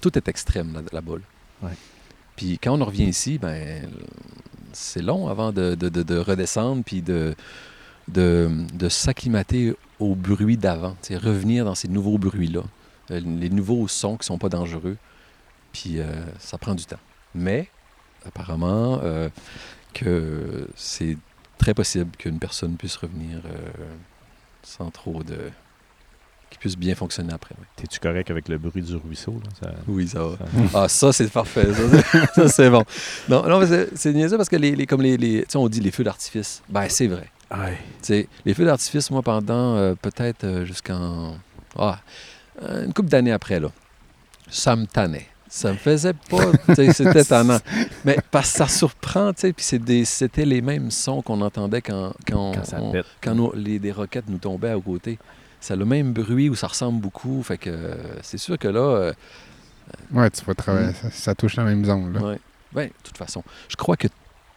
Tout est extrême là-bas. là. Ouais. Puis quand on revient ici, ben c'est long avant de, de- de- de redescendre puis de, s'acclimater au bruit d'avant. Revenir dans ces nouveaux bruits-là. euh, les nouveaux sons qui sont pas dangereux. Puis euh, ça prend du temps. Mais apparemment euh, que c'est très possible qu'une personne puisse revenir euh, sans trop de... qui puisse bien fonctionner après. oui. T'es-tu correct avec le bruit du ruisseau? Là? Ça- Oui, ça va. ça- Ah, ça, c'est parfait. Ça, c'est- bon. Non, non mais c'est- niaiseux parce que les, les- comme les, on dit les feux d'artifice. Ben, c'est vrai. Les feux d'artifice, moi, pendant euh, peut-être euh, jusqu'en. Ah, une couple d'années après, là, ça me tannait. Ça me faisait pas. C'était tannant. Mais parce que ça surprend, tu sais, puis c'était les mêmes sons qu'on entendait quand, quand, Quand ça on- pète. quand nos- les, des roquettes nous tombaient à côté. Ça a le même bruit où ça ressemble beaucoup. Fait que euh, c'est sûr que là. euh, Ouais, tu vas travailler. Ça, ça touche la même zone, là. Ouais. De toute façon, je crois que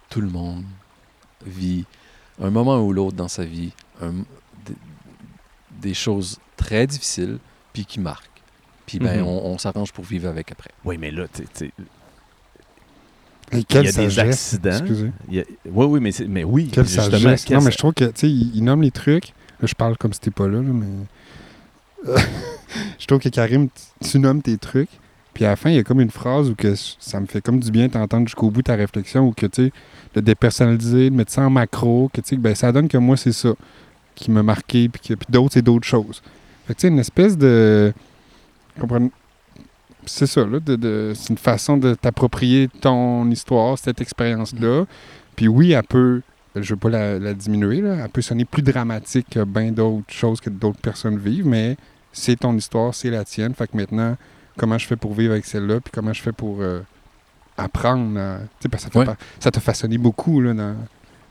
tout le monde vit un moment ou l'autre dans sa vie un- des, des choses très difficiles puis qui marquent. Puis ben, Mhm. on, on s'arrange pour vivre avec après. Oui, mais là, tu sais, Et quelle Il y a des accidents. Excusez. il y a- Oui, oui, mais, c'est- mais oui. Quelle justement, sagesse. quelle Non, mais je trouve que, tu sais, il, il nomme les trucs. Je parle comme si t'es pas là, mais... je trouve que Karim, tu- nommes tes trucs, puis à la fin, il y a comme une phrase où que ça me fait comme du bien t'entendre jusqu'au bout ta réflexion, ou que, tu sais, de dépersonnaliser, de mettre ça en macro, que, tu sais, ben, ça donne que moi, c'est ça qui m'a marqué, puis que puis d'autres, c'est d'autres choses. Fait que, tu sais, une espèce de... Comprenez- C'est ça, là, de, de- c'est une façon de t'approprier ton histoire, cette expérience-là. Puis oui, elle peut, je veux pas la, la diminuer, là, elle peut sonner plus dramatique que bien d'autres choses que d'autres personnes vivent, mais c'est ton histoire, c'est la tienne. Fait que maintenant, comment je fais pour vivre avec celle-là, puis comment je fais pour euh, apprendre. à- Tu sais, parce que ça t'a Ouais. pas- ça t'a façonné beaucoup, là, dans,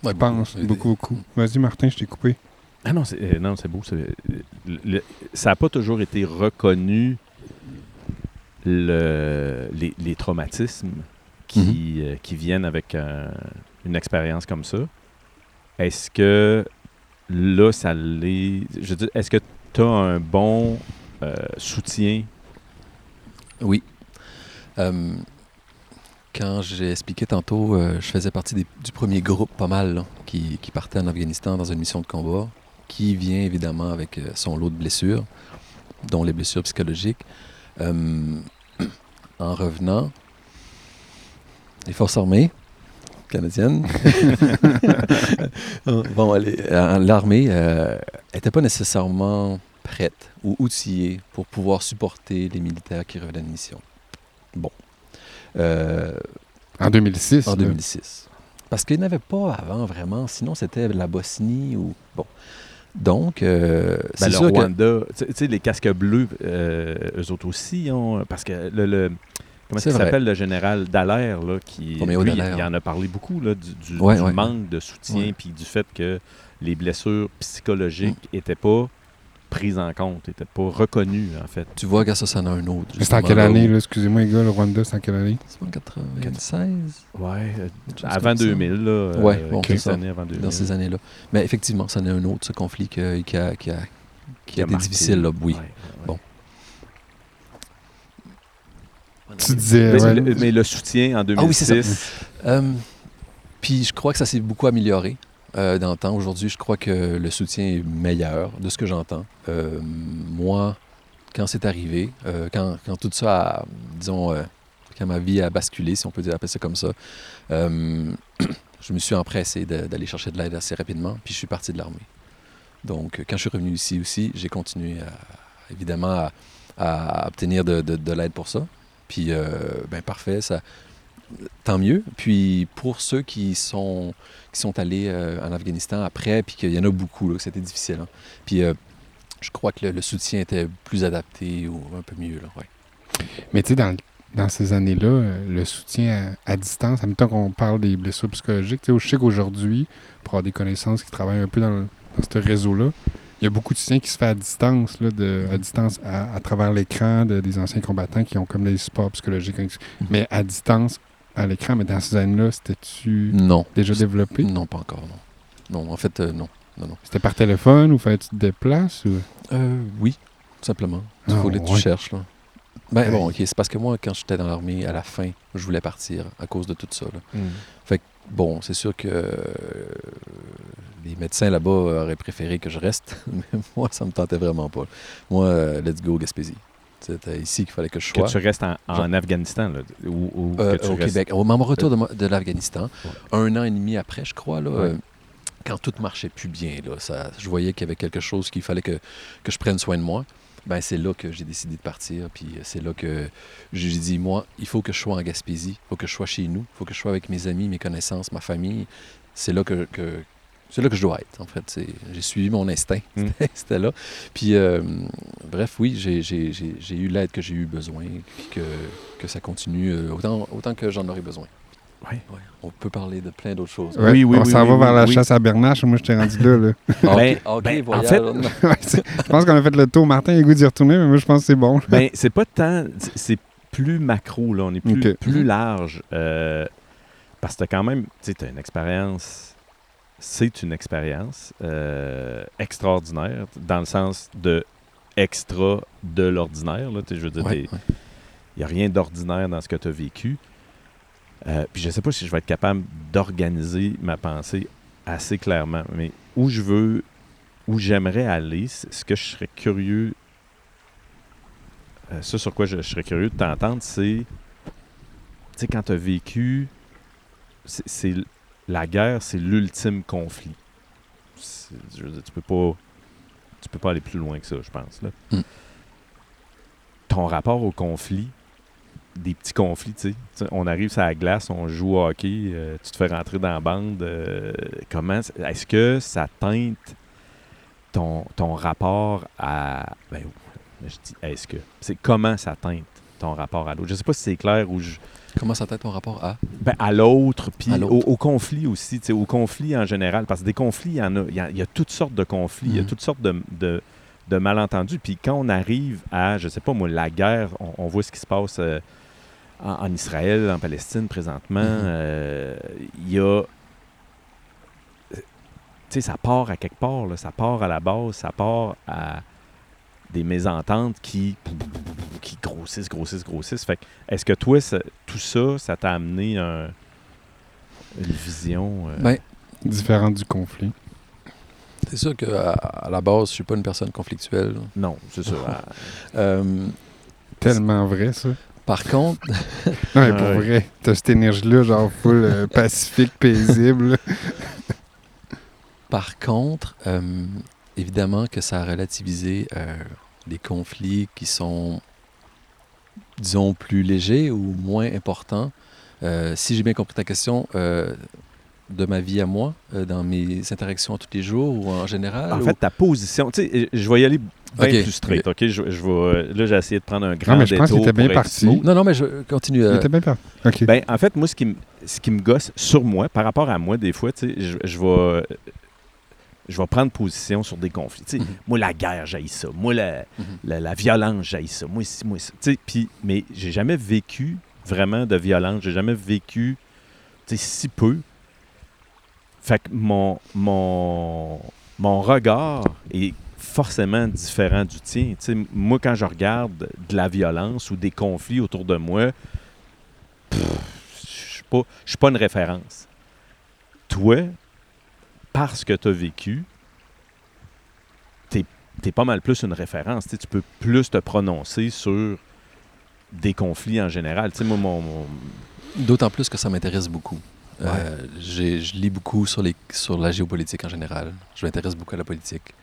Ouais, je pense, beaucoup. beaucoup, beaucoup. Vas-y, Martin, je t'ai coupé. Ah non, c'est euh, non, c'est beau. c'est- le- le- ça n'a pas toujours été reconnu le, les, les traumatismes qui, euh, qui viennent avec un- une expérience comme ça. Est-ce que là, ça l'est. Est-ce que tu as un bon euh, soutien? Oui. Euh, quand j'ai expliqué tantôt, euh, je faisais partie du premier groupe, pas mal, qui, partait en Afghanistan dans une mission de combat, qui vient évidemment avec euh, son lot de blessures, dont les blessures psychologiques. Euh, en revenant, les forces armées canadiennes, bon, euh, l'armée n'était pas nécessairement prête ou outillée pour pouvoir supporter les militaires qui revenaient de mission. Bon. Euh, En 2006. en là. 2006. Parce qu'il n'y avait pas avant vraiment, sinon c'était la Bosnie ou... Bon. Donc, euh, Ben, c'est le sûr. Rwanda, tu tu sais, les casques bleus, euh, eux autres aussi ont. Parce que le. le- comment C'est vrai. s'appelle le général Dallaire, là, qui. Lui, Dallaire. il en a parlé beaucoup, là, du, du- Ouais, du ouais. manque de soutien, puis du fait que les blessures psychologiques n'étaient pas prises en compte, n'étaient pas reconnues, en fait. Tu vois, regarde, ça, ça en a un autre. C'était en quelle année, là? Excusez-moi, les gars, le Rwanda, c'est en quelle année? C'est en 96 Ouais, euh, avant comme ça. 2000, là. euh, Ouais, bon, quelques c'est ça. années avant 2000. dans ces années-là. Mais effectivement, c'en est un autre, ce conflit que- qui a, qui a, qui a été marqué. difficile, là, oui. Ouais, ouais. Bon. Tu disais. Mais, ouais, le, mais le soutien en 2006, Ah oui, c'est ça. Euh, puis je crois que ça s'est beaucoup amélioré euh, dans le temps. Aujourd'hui, je crois que le soutien est meilleur de ce que j'entends. Euh, moi, quand c'est arrivé, euh, quand, quand tout ça a, disons, euh, quand ma vie a basculé, si on peut dire appeler ça comme ça, euh, je me suis empressé d'aller chercher de l'aide assez rapidement, puis je suis parti de l'armée. Donc, quand je suis revenu ici aussi, j'ai continué à- évidemment à, à obtenir de, de- de l'aide pour ça. Puis, euh, ben parfait, ça, tant mieux. Puis pour ceux qui sont, qui sont allés euh, en Afghanistan après, puis qu'il y en a beaucoup, que c'était difficile. hein. Puis euh, je crois que le, soutien était plus adapté ou un peu mieux. Là, ouais. Mais tu sais, dans, dans ces années-là, le soutien à, distance, en même temps qu'on parle des blessures psychologiques, tu sais, je sais qu'aujourd'hui, pour avoir des connaissances qui travaillent un peu dans, dans ce réseau-là, il y a beaucoup de soutien qui se fait à distance, là, de, à distance, à, à travers l'écran, de, des anciens combattants qui ont comme des supports psychologiques. Mais à distance, à l'écran, mais dans ces années-là, c'était-tu Non. déjà développé? Non, pas encore, non. Non, en fait, euh, non. Non, non. C'était par téléphone ou fallait tu te déplaces? Ou... Euh, oui, tout simplement. Il Ah, faut que tu cherches. Là. Ben bon, ok, c'est parce que moi, quand j'étais dans l'armée, à la fin, je voulais partir à cause de tout ça. là. Mm. Bon, c'est sûr que euh, les médecins là-bas auraient préféré que je reste, mais moi, ça me tentait vraiment pas. Moi, euh, let's go Gaspésie. C'était ici qu'il fallait que je Que sois. tu restes en, en Afghanistan, là, ou, ou Euh, que tu au restes- Québec. Au moment retour de, l'Afghanistan, Ouais. un an et demi après, je crois, là, Ouais. euh, quand tout marchait plus bien, là, ça, je voyais qu'il y avait quelque chose qu'il fallait que, que je prenne soin de moi. Ben, c'est là que j'ai décidé de partir. Puis euh, c'est là que j'ai dit, moi, il faut que je sois en Gaspésie, il faut que je sois chez nous, il faut que je sois avec mes amis, mes connaissances, ma famille. C'est là que, que- c'est là que je dois être, en fait. J'ai suivi mon instinct, Mm. C'était- là. Puis, euh, bref, oui, j'ai eu l'aide que j'ai eu besoin, puis que, que ça continue euh, autant, autant que j'en aurai besoin. Ouais. Ouais. On peut parler de plein d'autres choses. Ouais, Oui, oui, on oui, s'en oui, va oui, vers la oui. chasse à Bernache. Moi, je t'ai rendu là. là. Ok, Ben, ok, ben, en fait- je pense qu'on a fait le tour. Martin il a le goût d'y retourner, mais moi, je pense que c'est bon. Ben, c'est pas tant. c'est- plus macro, là. On est plus, plus large. euh, parce que t'as quand même. Tu sais, t'as une expérience. C'est une expérience euh, extraordinaire, dans le sens de extra de l'ordinaire. Je veux dire, ouais. Il n'y a rien d'ordinaire dans ce que tu as vécu. Euh, puis je sais pas si je vais être capable d'organiser ma pensée assez clairement. Mais où je veux, où j'aimerais aller, ce que je serais curieux, euh, ça sur quoi je, je serais curieux de t'entendre, c'est, tu sais, quand tu as vécu, c'est- la guerre, c'est l'ultime conflit. Je veux dire, tu peux pas, tu peux pas aller plus loin que ça, je pense. Là. Mm. Ton rapport au conflit, des petits conflits, tu sais. Tu sais, On arrive sur la glace, on joue au hockey, euh, tu te fais rentrer dans la bande. euh, comment est-ce que ça teinte ton, ton rapport à. Ben, je dis est-ce que. C'est comment ça teinte ton rapport à l'autre? Je sais pas si c'est clair ou je. Comment ça t'aide ton rapport à? Ben, à l'autre, puis au, conflit aussi, tu sais, au conflit en général, parce que des conflits, il y en a, il y a, il y a toutes sortes de conflits, il y a Mhm. toutes sortes de, de, de malentendus, puis quand on arrive à, je sais pas moi, la guerre, on, on voit ce qui se passe euh, en, en Israël, en Palestine présentement, Mhm. euh, il y a, tu sais, ça part à quelque part, là, ça part à la base, ça part à des mésententes qui, qui grossissent, grossissent, grossissent. Fait que, est-ce que toi, ça- tout ça, ça t'a amené un- une vision euh, Ben, Différent du conflit? c'est sûr qu'à à la base, je suis pas une personne conflictuelle. Non, c'est ça. Euh, Tellement vrai, ça. Par contre, Non, mais pour Ouais. vrai, t'as cette énergie-là, genre full euh, pacifique, paisible. par contre, euh, évidemment que ça a relativisé euh, les conflits qui sont, disons, plus légers ou moins importants. Euh, si j'ai bien compris ta question, euh, de ma vie à moi, euh, dans mes interactions tous les jours ou en général? En ou- fait, ta position, tu sais, je vais y aller bien Ok, plus straight, OK? Je, je vais, là, j'ai essayé de prendre un grand Non, mais je pense détour était bien parti. Non, non, mais je continue. Il euh, était bien parti. OK. Ben, en fait, moi, ce qui, me, ce qui me gosse sur moi, par rapport à moi, des fois, tu sais, je, je vais... Je vais prendre position sur des conflits. Tu sais, Mhm. Moi, la guerre, j'haïs ça. Moi, la, Mhm. la, la violence, j'haïs ça. Moi, ici, moi, ça. Tu sais, puis- mais j'ai jamais vécu vraiment de violence. J'ai jamais vécu tu sais, si peu. Fait que mon, regard est forcément différent du tien. Tu sais, moi, quand je regarde de la violence ou des conflits autour de moi, je suis pas, je suis pas une référence. Toi, parce que tu as vécu, tu es, pas mal plus une référence. Tu sais, tu peux plus te prononcer sur des conflits en général. Moi, D'autant plus que ça m'intéresse beaucoup. Euh, je lis beaucoup sur, les, sur la géopolitique en général. Je m'intéresse beaucoup à la politique,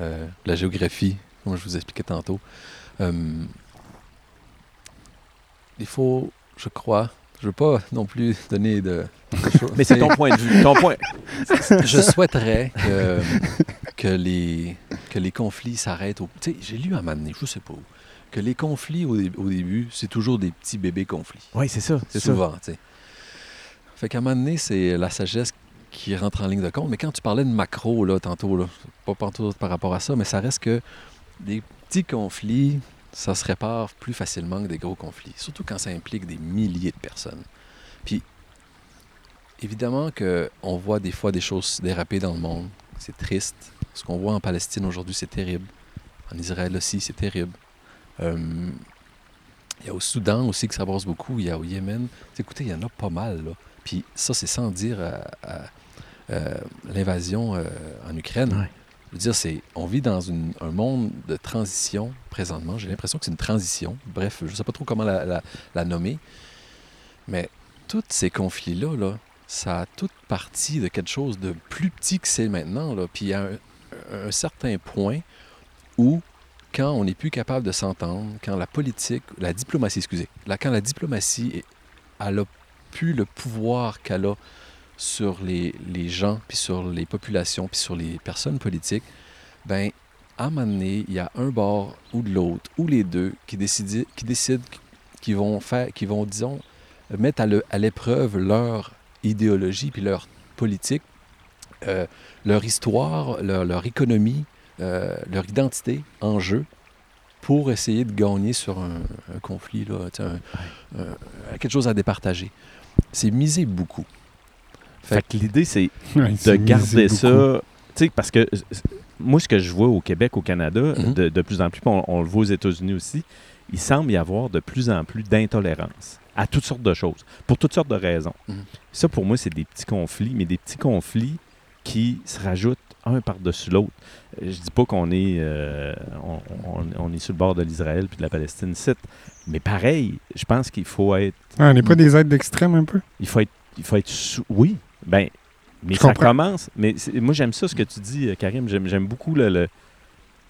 euh, la géographie, comme je vous expliquais tantôt. Euh, il faut, je crois, je veux pas non plus donner de... Mais c'est ton point de vue. Ton point. je souhaiterais que, que, les, que les conflits s'arrêtent. Au... Tu sais, j'ai lu à un moment donné, je sais pas où, que les conflits au, au début, c'est toujours des petits bébés conflits. Oui, c'est ça. C'est. Souvent, tu sais. Fait qu'à un moment donné, c'est la sagesse qui rentre en ligne de compte. Mais quand tu parlais de macro, là, tantôt, là, pas pantoute par rapport à ça, mais ça reste que des petits conflits, ça se répare plus facilement que des gros conflits. Surtout quand ça implique des milliers de personnes. Puis, évidemment qu'on voit des fois des choses déraper dans le monde. C'est triste. Ce qu'on voit en Palestine aujourd'hui, c'est terrible. En Israël aussi, c'est terrible. Euh, il y a au Soudan aussi que ça brasse beaucoup. Il y a au Yémen. Écoutez, il y en a pas mal. Là. Puis ça, c'est sans dire à- à- euh, l'invasion euh, en Ukraine. Ouais. Je veux dire, c'est, on vit dans une- un monde de transition présentement. J'ai l'impression que c'est une transition. Bref, je ne sais pas trop comment la, la- la nommer. Mais tous ces conflits-là, là, ça a toute partie de quelque chose de plus petit que c'est maintenant. Là. Puis il y a un, un certain point où, quand on n'est plus capable de s'entendre, quand la politique, la diplomatie, excusez, là, quand la diplomatie, est- elle a plus le pouvoir qu'elle a sur les, les gens, puis sur les populations, puis sur les personnes politiques, ben à un moment donné, il y a un bord ou de l'autre, ou les deux, qui décident, qui décident qui vont faire, qui vont, disons, mettre à le- à l'épreuve leur idéologie puis leur politique, euh, leur histoire, leur, leur économie, euh, leur identité en jeu pour essayer de gagner sur un, un conflit, là, un- un- quelque chose à départager. C'est miser beaucoup. Fait que l'idée, c'est Ouais, de garder ça. Tu sais, parce que moi, ce que je vois au Québec, au Canada, Mhm. de, de plus en plus, on, on le voit aux États-Unis aussi, il semble y avoir de plus en plus d'intolérance à toutes sortes de choses, pour toutes sortes de raisons. Mhm. Ça, pour moi, c'est des petits conflits, mais des petits conflits qui se rajoutent un par-dessus l'autre. Euh, Je dis pas qu'on est, euh, on, on- on est sur le bord de l'Israël puis de la Palestine, site, mais pareil, je pense qu'il faut être Ah, on n'est pas des aides d'extrême un peu? il faut être, il faut être sous. Oui, ben, mais Je ça comprends. commence. Mais c'est- moi, j'aime ça, ce que tu dis, euh, Karim. J'aime, beaucoup le, le-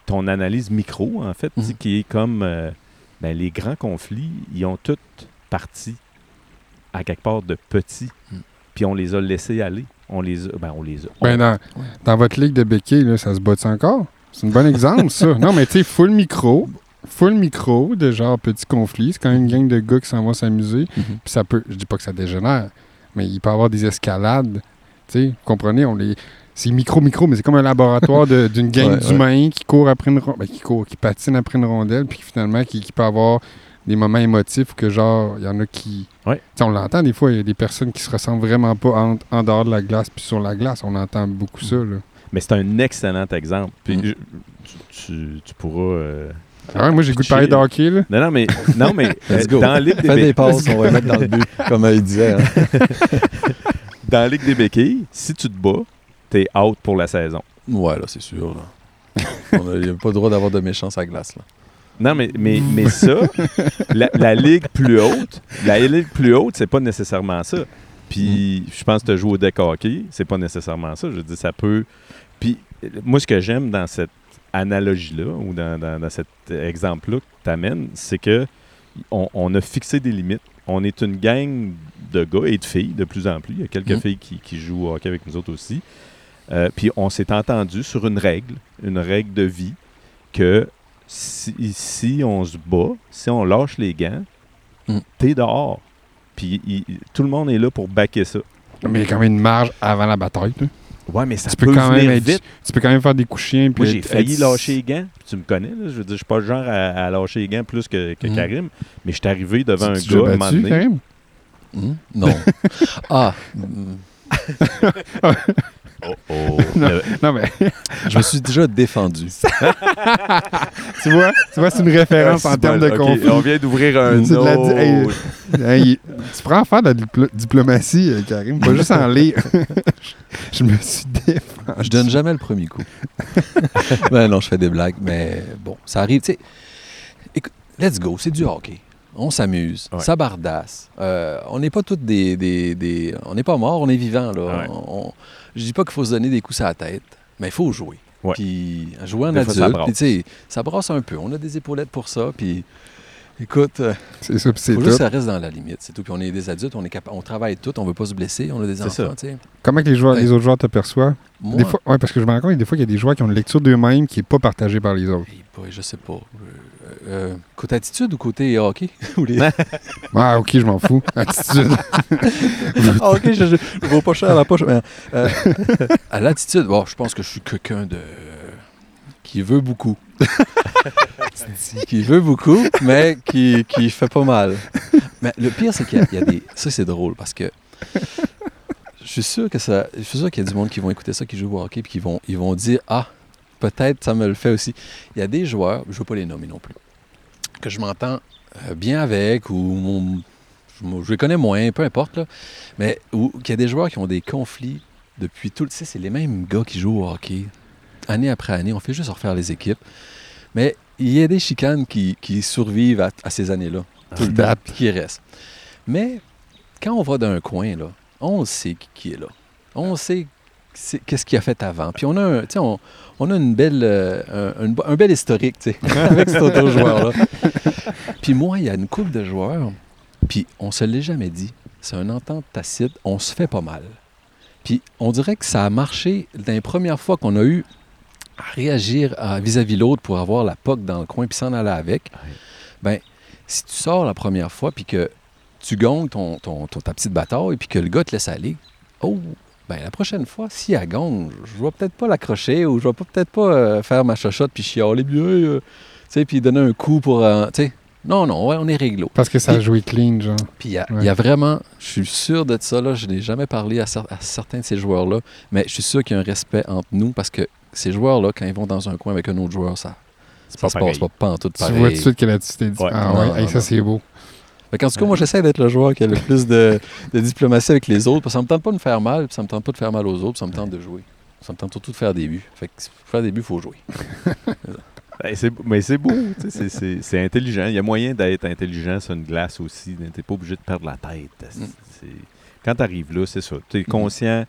ton analyse micro, en fait, Mhm. qui est comme euh, ben, les grands conflits, ils ont toutes parti à quelque part de petits. Mhm. Puis on les a laissés aller. On les a. Ben, on les a. Ben, dans, dans votre ligue de béquilles, là, ça se bat encore? C'est un bon exemple, ça. Non, mais tu sais, full micro. Full micro, de genre petit conflit. C'est quand même une gang de gars qui s'en vont s'amuser. Mhm. Puis ça peut, je dis pas que ça dégénère, mais il peut y avoir des escalades. Tu sais, vous comprenez, on les. C'est micro-micro, mais c'est comme un laboratoire de- d'une gang Ouais, d'humains qui courent après une rondelle, qui courent, qui patinent après une rondelle, puis finalement, qui, qui peut avoir des moments émotifs que genre, il y en a qui. Ouais. On l'entend des fois, il y a des personnes qui se ressemblent vraiment pas en, en dehors de la glace puis sur la glace. On entend beaucoup ça, là. Mais c'est un excellent exemple. Puis je- tu, tu- tu pourras. euh, Ah ouais, moi, j'ai goût de parler de hockey, là. Non, non, mais, non, mais Let's euh, go. dans la Ligue des Fais des passes, on va mettre dans le but, comme il disait. hein. dans la Ligue des béquilles, si tu te bats, t'es out pour la saison. Ouais, là, c'est sûr. là. On n'a pas le droit d'avoir de méchants à glace. Là. Non, mais, mais, mais ça, la, la ligue plus haute, la ligue plus haute, c'est pas nécessairement ça. Puis, je pense que tu joues au deck hockey, c'est pas nécessairement ça. Je veux dire, ça peut. Puis, moi, ce que j'aime dans cette analogie-là, ou dans, dans- dans cet exemple-là que tu amènes, c'est que on, on a fixé des limites. On est une gang de gars et de filles, de plus en plus. Il y a quelques Mhm. filles qui, qui jouent au hockey avec nous autres aussi. Euh, puis on s'est entendu sur une règle, une règle de vie, que si, si on se bat, si on lâche les gants, Mm. t'es dehors. Puis il- tout le monde est là pour backer ça. Mais il y a quand même une marge avant la bataille. là. Ouais, mais ça Tu peut, peux quand venir même être- vite. Tu peux quand même faire des coups chiens. Moi, j'ai failli être- lâcher les gants. Tu me connais, là. Je veux dire, je suis pas le genre à, à lâcher les gants plus que, que Mhm. Karim. Mais je suis arrivé devant Tu- un gars à un moment donné. Karim? Hmm? Non. ah, Oh, oh. Non. Le- Non, mais je me suis déjà défendu. tu vois, tu vois c'est une référence en termes de ok, conflit. On vient d'ouvrir un la hey. Hey, tu prends en faire de la diplo- diplomatie, euh, Karim, pas juste en lire. je me suis défendu. Je donne jamais le premier coup. ben non, je fais des blagues, mais bon, ça arrive. Tu sais, écoute, let's go, c'est du hockey. On s'amuse, Ouais. ça bardasse. Euh, on n'est pas tous des, des, des- On n'est pas morts, on est vivants. Là. Ouais. On- je dis pas qu'il faut se donner des coups à la tête, mais il faut jouer. Ouais. Puis jouer en Des fois, ça adulte, puis tu sais, ça brasse un peu. On a des épaulettes pour ça, puis écoute, euh, C'est ça, puis c'est faut juste que tout. ça reste dans la limite, c'est tout. Puis on est des adultes, on est capa- on travaille tout, on veut pas se blesser, on a des C'est enfants. Comment que les, joueurs, Ouais. les autres joueurs te perçoivent? Moi, Des fois, ouais, parce que je me rends compte, des fois, il y a des joueurs qui ont une lecture d'eux-mêmes qui n'est pas partagée par les autres. Boy, je sais pas. Euh, euh, côté attitude ou côté hockey? Ou les... Ah, ok, je m'en fous. Attitude. ah, ok, je, vaux pas cher à la poche. mais, euh, à l'attitude, bon, je pense que je suis quelqu'un de. qui veut beaucoup. qui veut beaucoup, mais qui, qui fait pas mal. Mais le pire, c'est qu'il y, a- il y a des. Ça, c'est drôle parce que. Je suis sûr que ça. Je suis sûr qu'il y a du monde qui vont écouter ça, qui joue au hockey, puis qui vont, ils vont dire Ah, peut-être ça me le fait aussi. Il y a des joueurs, je ne veux pas les nommer non plus, que je m'entends euh, bien avec ou mon- je, je les connais moins, peu importe, là, mais qu'il y a des joueurs qui ont des conflits depuis tout le. Tu sais, c'est les mêmes gars qui jouent au hockey, année après année. On fait juste refaire les équipes. Mais il y a des chicanes qui, qui survivent à, à ces années-là, tout le temps, qui restent. Mais quand on va d'un coin, là, on sait qui, qui est là. On sait qu'est-ce qu'il a fait avant? Puis on a, un, tu sais, on, on a une belle, euh, un, une bo- un bel historique tu sais, avec cet autre joueur-là. Puis moi, il y a une couple de joueurs, puis on se l'est jamais dit. C'est un entente tacite, on se fait pas mal. Puis on dirait que ça a marché dans les premières fois qu'on a eu à réagir vis-à-vis l'autre pour avoir la POC dans le coin puis s'en aller avec. Ben, si tu sors la première fois puis que tu gagnes ton, ton- ton- ta petite bataille puis que le gars te laisse aller, oh, ben la prochaine fois, si elle gagne, je vais peut-être pas l'accrocher ou je vais peut-être pas euh, faire ma chochotte puis chialer bien, euh, tu sais, puis donner un coup pour, euh, tu sais. Non, non, ouais, on est réglo. Parce que ça a joué clean, genre. Puis il y, a- Ouais. il y a vraiment, je suis sûr de ça, là, je n'ai jamais parlé à, cer- à certains de ces joueurs-là, mais je suis sûr qu'il y a un respect entre nous parce que ces joueurs-là, quand ils vont dans un coin avec un autre joueur, ça C'est ça pas se pareil. passe pas, pas en tout Tu pareil. vois tout de suite que t'es dit. Ouais. Ah Non, ouais, non, hey, ça c'est beau. Qu'en tout cas, moi, j'essaie d'être le joueur qui a le plus de, de diplomatie avec les autres, parce que ça me tente pas de me faire mal, puis ça me tente pas de faire mal aux autres, puis ça me tente de jouer. Ça me tente surtout de faire des buts. Fait que pour faire des buts, il faut jouer. Ben, mais c'est beau, c'est- intelligent. Il y a moyen d'être intelligent sur une glace aussi. T'es pas obligé de perdre la tête. Mm. Quand tu arrives là, c'est ça. Tu es conscient.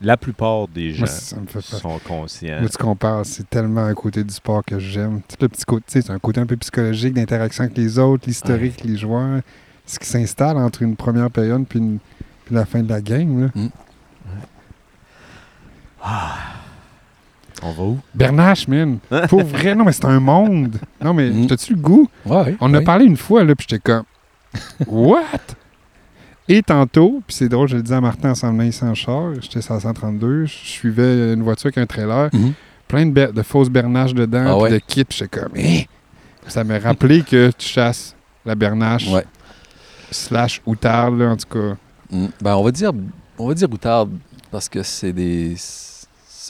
La plupart des gens Moi, ça me fait peur. sont conscients. Moi, tu compares, c'est tellement un côté du sport que j'aime. Le petit côté, tu sais, c'est un côté un peu psychologique d'interaction avec les autres, l'historique, les joueurs, ce qui s'installe entre une première période puis, une- puis la fin de la game. Là. On va où? Bernache, man. Pour vrai, non, mais c'est un monde. Non, mais Mm. t'as-tu le goût? Ouais, ouais, On a parlé une fois, là, puis j'étais comme, what? Et tantôt, puis c'est drôle, je le disais à Martin en ici en char, j'étais sur la 132, je suivais une voiture avec un trailer, Mhm. plein de, fausses bernaches dedans, Ah ouais? de kits, j'étais comme, hein? Ça m'a rappelé que tu chasses la bernache Ouais. slash outarde, là, en tout cas. Mm. Ben, on va dire, on va dire outarde parce que c'est des.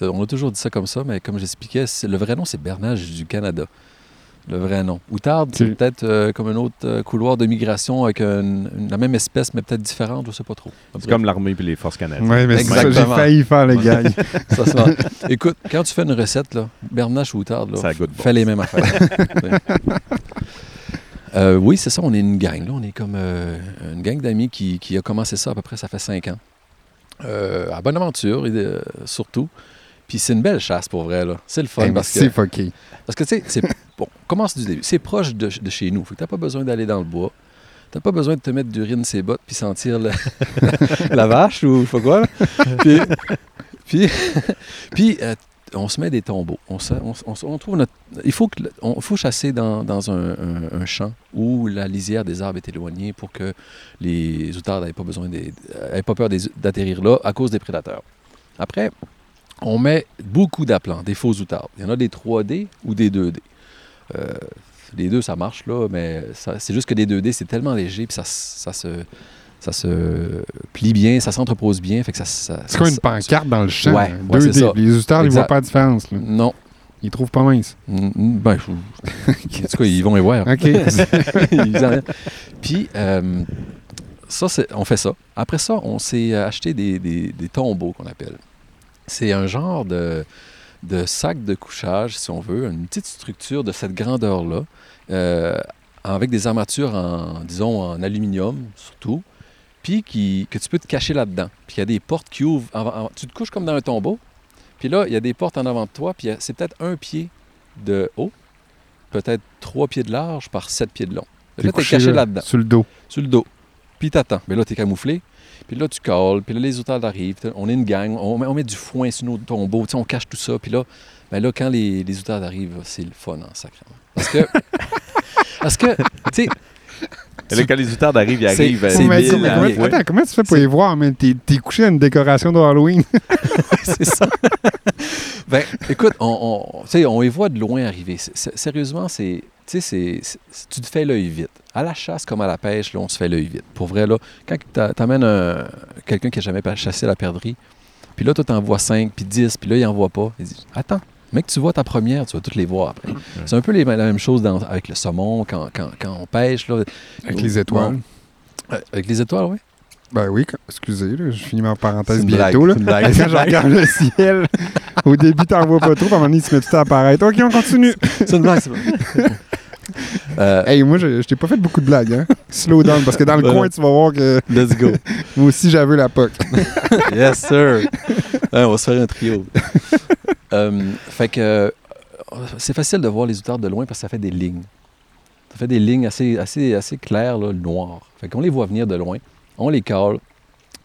on a toujours dit ça comme ça, mais comme j'expliquais, le vrai nom c'est Bernage du Canada. Le vrai nom. Outarde, c'est peut-être euh, comme un autre euh, couloir de migration avec une- la même espèce, mais peut-être différente, je sais pas trop. C'est comme l'armée et les forces canadiennes. Ouais, mais c'est ça, j'ai failli faire le Ouais. gag. Ça se vend. Écoute, quand tu fais une recette, là, Bernache ou outarde, là, Ça goûte bon. fais les mêmes affaires. Euh, oui, c'est ça, on est une gang. Là. On est comme euh, une gang d'amis qui, qui a commencé ça à peu près, ça fait cinq ans. Euh, à Bonaventure, et, euh, surtout. Puis c'est une belle chasse pour vrai, là. C'est le fun Hey, mais parce que. c'est fucké. Parce que, tu sais, c'est. Bon, commence du début. C'est proche de, de chez nous. Fait que t'as pas besoin d'aller dans le bois. T'as pas besoin de te mettre d'urine ses bottes puis sentir la vache ou pas quoi. Puis, puis, puis, euh, on se met des tombeaux. On, se- on, on- on trouve notre. Il faut, que, le- on, faut chasser dans, dans un, un- un champ où la lisière des arbres est éloignée pour que les outardes n'aient pas besoin des, pas peur d'atterrir là à cause des prédateurs. Après, on met beaucoup d'aplants, des faux outardes. Il y en a des 3D ou des 2D. Euh, les deux, ça marche, là, mais c'est juste que les 2D, c'est tellement léger, puis ça, ça se, ça se plie bien, ça s'entrepose bien, fait que ça... ça- C'est comme ça- une pancarte dans le champ. Ouais, hein, ouais, 2D. c'est ça. Les auditeurs, ils voient pas la différence. Là. Non. Ils trouvent pas mince. Mm, mm, Ben, je- en tout cas, ils vont y voir. OK. En- Puis, euh, ça, c'est- on fait ça. Après ça, on s'est acheté des, des- des tombeaux qu'on appelle. C'est un genre de, de sac de couchage, si on veut, une petite structure de cette grandeur-là, euh, avec des armatures en, disons, en aluminium, surtout, puis qui, que tu peux te cacher là-dedans. Puis il y a des portes qui ouvrent. en- en- tu te couches comme dans un tombeau, puis là, il y a des portes en avant de toi, puis c'est peut-être un pied de haut, peut-être trois pieds de large par sept pieds de long. Là, t'es couché, caché là, là-dedans Sur le dos. sur le dos. Puis t'attends. Mais là, t'es camouflé. Puis là, tu calls. Puis là, les outardes arrivent. On est une gang. On met, du foin sur nos tombeaux. On cache tout ça. Puis là, ben là quand les, outardes arrivent, c'est le fun en sacrement. Parce que... parce que, tu sais, Et là, quand les outardes arrivent, ils arrivent à c'est Mais mille, comment- comment- ouais. Attends, comment tu fais pour les voir? Mais t'es t'es couché à une décoration de Halloween. c'est ça. ben, écoute, on, on, tu sais, on les voit de loin arriver. C'est- c'est- sérieusement, c'est, tu sais, c'est, c'est- tu te fais l'œil vite. À la chasse comme à la pêche, là, on se fait l'œil vite. Pour vrai, là, quand t'a- t'amènes un- quelqu'un qui n'a jamais chassé à la perdrix, puis là, toi, t'en vois 5, puis 10, puis là, il en voit pas. Il dit, attends, mec, tu vois ta première, tu vas toutes les voir après. C'est un peu les- la même chose dans- avec le saumon, quand, quand- quand on pêche. Là, Avec les étoiles. Euh, avec les étoiles, oui. Ben oui, excusez, là, je finis ma parenthèse bientôt. blague, Là. blague. Quand je regarde le ciel, au début, t'en vois pas trop, puis à un moment donné, il se met tout à apparaître. OK, on continue. C'est une blague, c'est. Euh, Hey, moi, je, je t'ai pas fait beaucoup de blagues, hein? Slow down, parce que dans le coin, tu vas voir que let's go. moi aussi, j'avais la POC. Yes, sir. Hein, on va se faire un trio. Euh, fait que euh, c'est facile de voir les outardes de loin parce que ça fait des lignes. Ça fait des lignes assez, assez, assez claires, là, noires. Fait qu'on les voit venir de loin. On les cale.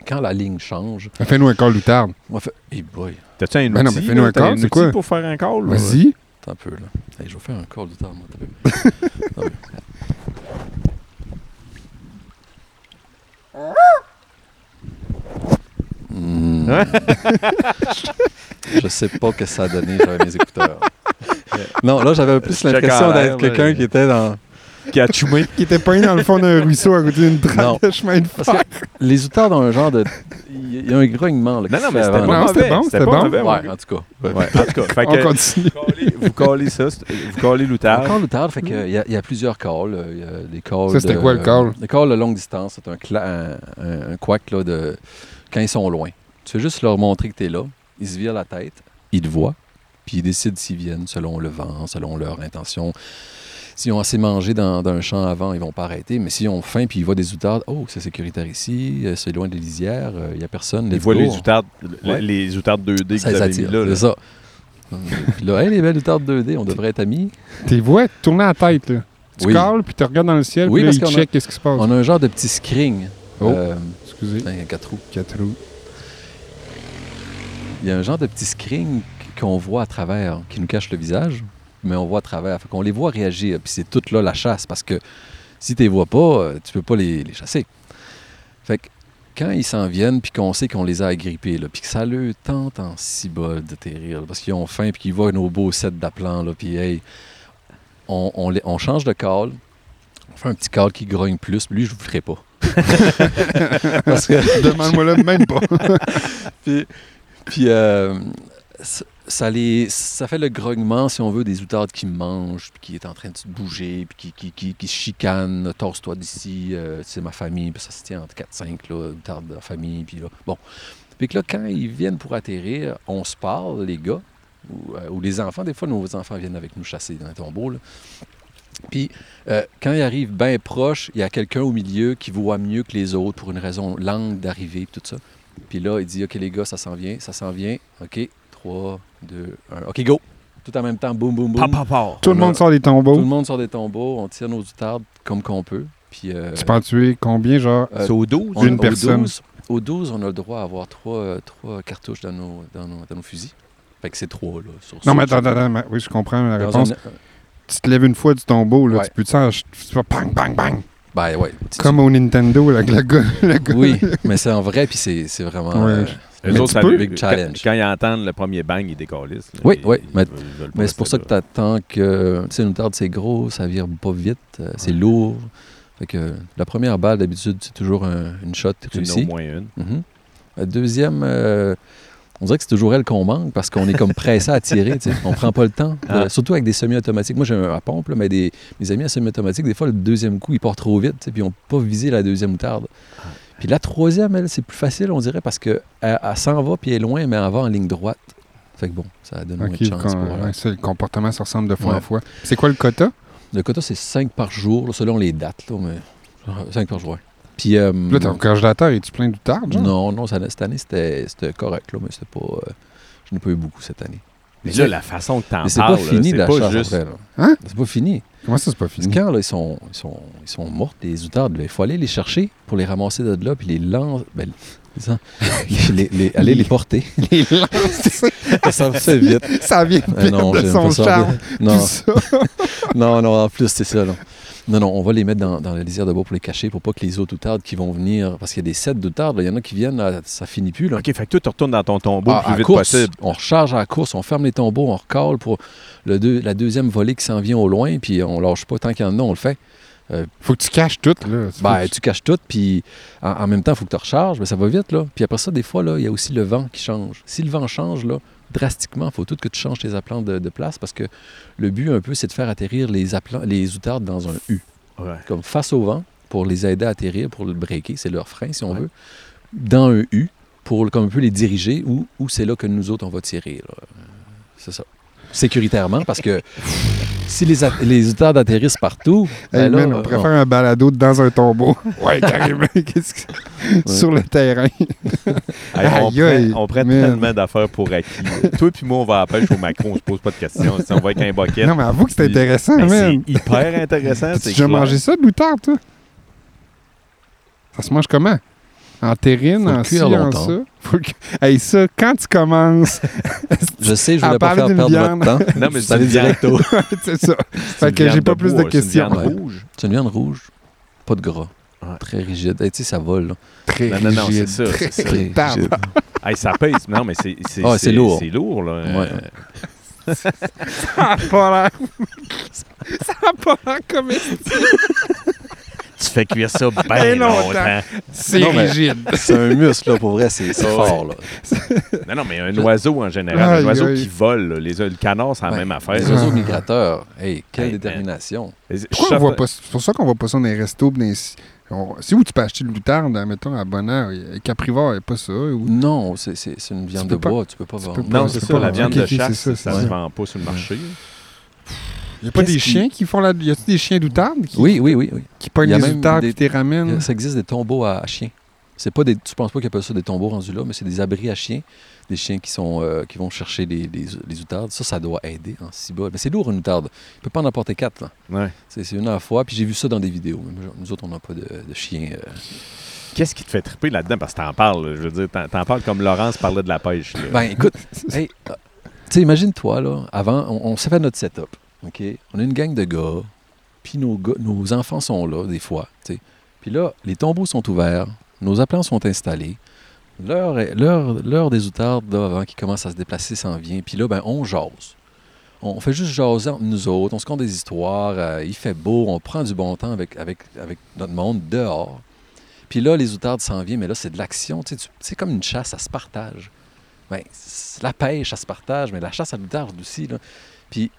Quand la ligne change, Fais-nous un call outarde. on fait Hey boy, T'as-tu un outil? Ben non, mais fais-nous un T'as call, c'est quoi? pour faire un call? Vas-y. Attends un peu là. Hey, je vais faire un call d'outarde, moi. t'as un peu. Hmm. je sais pas que ça a donné, j'avais mes écouteurs. Non, là, j'avais plus l'impression d'être quelqu'un qui était dans. Qui a chumé. Qui était peint dans le fond d'un ruisseau à côté d'une traque de chemin de Parce fer. que les outardes ont un genre de. Il y a un grognement. Là, Non, non, mais fait c'était Non, c'était bon, C'était bon. mauvais, Ouais, en tout cas. Ouais, en tout cas, fait On que continue. vous collez ça, vous collez l'outarde. Encore l'outarde, fait qu'il y, a- il y a plusieurs calls. euh, Il y a des calls. Ça, c'était de- quoi, le call? Le call de longue distance, c'est un, cla- un, un, un quack là, de quand ils sont loin. Tu veux juste leur montrer que tu es là. Ils se virent la tête, ils te voient, puis ils décident s'ils viennent selon le vent, selon leur intention. S'ils ont assez mangé dans, dans un champ avant, ils vont pas arrêter. Mais s'ils ont faim puis ils voient des outardes, oh, c'est sécuritaire ici, euh, c'est loin des lisières, euh, il n'y a personne. Ils voient go. les outardes, Ouais. les outardes 2D que Ça vous les avez mis attire, là. là. c'est ça. Puis là, hey, les belles outardes 2D, on devrait être amis. Tes voix tourner la tête, là. Tu Oui. calls, puis tu regardes dans le ciel, Oui, puis là, parce il qu'on a- check qu'est-ce qui se passe. On a un genre de petit screen. Oh. Euh, Excusez. ben, quatre roues. Quatre roues. Il y a un genre de petit screen qu'on voit à travers, qui nous cache le visage, mais on voit à travers. Fait qu'on les voit réagir. Puis c'est toute là la chasse, parce que si tu les vois pas, euh, tu peux pas les, les chasser. Fait que quand ils s'en viennent, puis qu'on sait qu'on les a agrippés, là, puis que ça leur tente en cibole de terrir, là, parce qu'ils ont faim, puis qu'ils voient nos beaux sets d'aplants, là, puis hey, on, on, les- on change de call, on fait un petit call qui grogne plus, mais lui, je vous le ferai pas. parce que Demande-moi là même pas. puis, puis, euh, ça, les, ça fait le grognement, si on veut, des outardes qui mangent, puis qui est en train de bouger, puis qui, qui, qui, chicanent. Torse-toi d'ici, euh, c'est ma famille. Puis ça se tient entre 4-5 là, outardes de la famille. Puis là, bon. Puis que là, quand ils viennent pour atterrir, on se parle, les gars, ou, euh, les enfants. Des fois, nos enfants viennent avec nous chasser dans un tombeau. là. Puis, euh, quand ils arrivent bien proche, il y a quelqu'un au milieu qui voit mieux que les autres pour une raison, l'angle d'arrivée, tout ça. Puis là, il dit OK, les gars, ça s'en vient, ça s'en vient. OK, 3, 2, 1. OK, go! Tout en même temps, boum, boum, boum. Pa, pa, pa. Tout le On monde a- sort des Tout le tombeaux. monde sort des tombeaux, on tire nos outardes comme qu'on peut. Puis, euh, Tu peux en tuer combien, genre? euh, C'est au 12? on- Une au personne. 12, au 12, on a le droit à avoir trois, euh, trois cartouches dans nos, dans, nos, dans nos fusils. Fait que c'est trois, là. Sur Non, mais attends, attends, Oui, je comprends la dans réponse. un- Tu te lèves une fois du tombeau, là, Ouais. tu peux te faire... Tu vas bang, bang, bang. Ben ouais. Comme au Nintendo, là, avec le gars. le gars- Oui, mais c'est en vrai, puis c'est c'est vraiment. Ouais. euh, Mais autres, ça-. Big quand, challenge. quand ils entendent le premier bang, ils décalissent. là. Oui, Ils- oui, ils mais- c'est pour ça que tu attends que. Tu sais, une outarde, c'est gros, ça vire pas vite, euh, c'est Ouais. lourd. Fait que la première balle, d'habitude, c'est toujours un- une shot as au réussie. moins une. Mhm. La deuxième, euh, on dirait que c'est toujours elle qu'on manque parce qu'on est comme pressé à tirer. tu sais. On prend pas le temps. Ah. Euh, surtout avec des semi-automatiques. Moi, j'ai un à pompe, là, mais des, mes amis à semi-automatique, des fois, le deuxième coup, ils partent trop vite, puis ils n'ont pas visé la deuxième moutarde. Ah. Puis la troisième, elle, c'est plus facile, on dirait, parce qu'elle elle, elle s'en va, puis elle est loin, mais elle va en ligne droite. Fait que bon, ça donne moins Ok, de chance. pour, euh, ouais, ça, le comportement se ressemble de fois en Ouais. fois. C'est quoi le quota? Le quota, c'est 5 par jour, là, selon les dates, là, mais 5 par jour. Puis, euh, Là, ton congélateur, es-tu plein d'outardes, genre? non, non, ça- cette année, c'était c'était correct, là, mais c'était pas. euh, je n'ai pas eu beaucoup cette année. Mais là, la façon que t'en Mais c'est parles, pas fini c'est la pas chasse juste... après, là. Hein? C'est pas fini. Comment ça, c'est pas fini? quand là, ils, sont, ils, sont, ils sont morts, les outardes, il faut aller les chercher pour les ramasser de là, puis les lancer. Ben, les, les- les- aller les porter. Les lancer, ça me fait vite. ça vient Ah non, de son charme. Non, non, non, en plus, c'est ça. Non. non, non, on va les mettre dans, dans la lisière de bois pour les cacher pour pas que les autres outardes qui vont venir. Parce qu'il y a des sets d'outardes, il y en a qui viennent, là, ça finit plus. Là. OK, fait que toi, tu retournes dans ton tombeau Ah, le plus à vite course, possible. On recharge à la course, on ferme les tombeaux, on recale pour le deux- la deuxième volée qui s'en vient au loin, puis on lâche pas tant qu'il y en a, on le fait. Faut que tu caches tout, là. Ben, tu caches tout, puis en, en même temps, il faut que tu recharges, mais ça va vite, là. Puis après ça, des fois, là, il y a aussi le vent qui change. Si le vent change, là, drastiquement, il faut tout que tu changes tes aplants de, de place, parce que le but, un peu, c'est de faire atterrir les, aplants, les outardes dans un U, Ouais. comme face au vent, pour les aider à atterrir, pour le breaker, c'est leur frein, si on Ouais. veut, dans un U, pour comme un peu les diriger, ou, ou c'est là que nous autres, on va tirer. Euh, C'est ça. Sécuritairement, parce que si les, les outardes atterrissent partout, Hey, ben là, on préfère un balado dans un tombeau. ouais, carrément. Qu'est-ce que- Sur le terrain. Hey, on, Aïe, aïe, prend, on prend man. tellement d'affaires pour acquis. Toi puis moi, on va à la pêche au macron, on se pose pas de questions. Si on va avec un bucket, Non, mais avoue que c'est intéressant, ben, man. c'est hyper intéressant. Déjà clair. mangé ça, de l'outarde, toi? Ça se mange comment? En terrine, en ci, en longtemps. ça? Faut que- Hey, ça, quand tu commences, Je sais, je voulais pas faire perdre viande. votre temps. Non, mais Ça c'est viande- directo. c'est ça. Fait que j'ai pas plus de bois, c'est une questions. viande rouge. C'est une viande rouge, pas de gras. Ouais. Très rigide. Hey, tu sais, ça vole. là. Très Non, non, non, rigide, c'est ça, très c'est ça. Rigide. Hey, ça pèse. Non, mais c'est c'est Ah, c'est lourd. C'est lourd, là. Ouais. Euh, Ça a pas l'air... ça a pas l'air comme... Tu fais cuire ça bien Ben longtemps. longtemps. C'est rigide. C'est un muscle, là, pour vrai, c'est fort. Là. Non, non, mais un oiseau en général, Aïe, un oiseau aïe. qui vole, là, les, le canard, c'est la Ben, même affaire. Les Ah. oiseaux migrateurs, hey, quelle Hey, détermination. Je Pourquoi on chauffe- voit pas... C'est pour ça qu'on voit pas ça dans les restos. pis dans les- on- Si où tu peux acheter de l'outarde, mettons, à Bonheur, Caprivore, il n'y a pas ça. Ou... Non, c'est- une viande de pas- bois, tu peux pas vendre. Non, c'est ça, pas la viande de chasse, ça, se vend pas sur le marché. Il n'y a pas des qui- chiens qui font la... Y a-t-il des chiens d'outarde qui, Oui, oui, oui. oui. qui pognent a les outardes des- et te les ramènent? Ça existe des tombeaux à, à chiens. C'est pas des, tu penses pas qu'ils appellent ça des tombeaux rendus là, mais c'est des abris à chiens. Des chiens qui, sont, euh, qui vont chercher les, les, les outardes. Ça, ça doit aider en cibole. Mais c'est lourd, une outarde. Il peut pas en apporter quatre. là. Ouais. C'est c'est une à la fois. Puis j'ai vu ça dans des vidéos. Mais nous autres, on n'a pas de, de chiens. euh. Qu'est-ce qui te fait triper là-dedans? Parce que t'en parles, là, je veux dire, t'en, t'en parles comme Laurence parlait de la pêche. là. Ben, écoute, hey, euh, tu sais, imagine-toi, là, avant, on, on s'est fait notre setup. OK? On a une gang de gars. Puis nos, nos enfants sont là, des fois. Puis là, les tombeaux sont ouverts. Nos appelants sont installés. L'heure, l'heure, l'heure des outardes, là, avant qu'ils commencent à se déplacer, s'en vient. Puis là, ben, on jase. On fait juste jaser entre nous autres. On se conte des histoires. euh, il fait beau. On prend du bon temps avec, notre monde dehors. Puis là, les outardes s'en viennent. Mais là, c'est de l'action. C'est comme une chasse, ça se partage. Ben, la pêche, ça se partage. Mais la chasse à l'outarde aussi. Là. Puis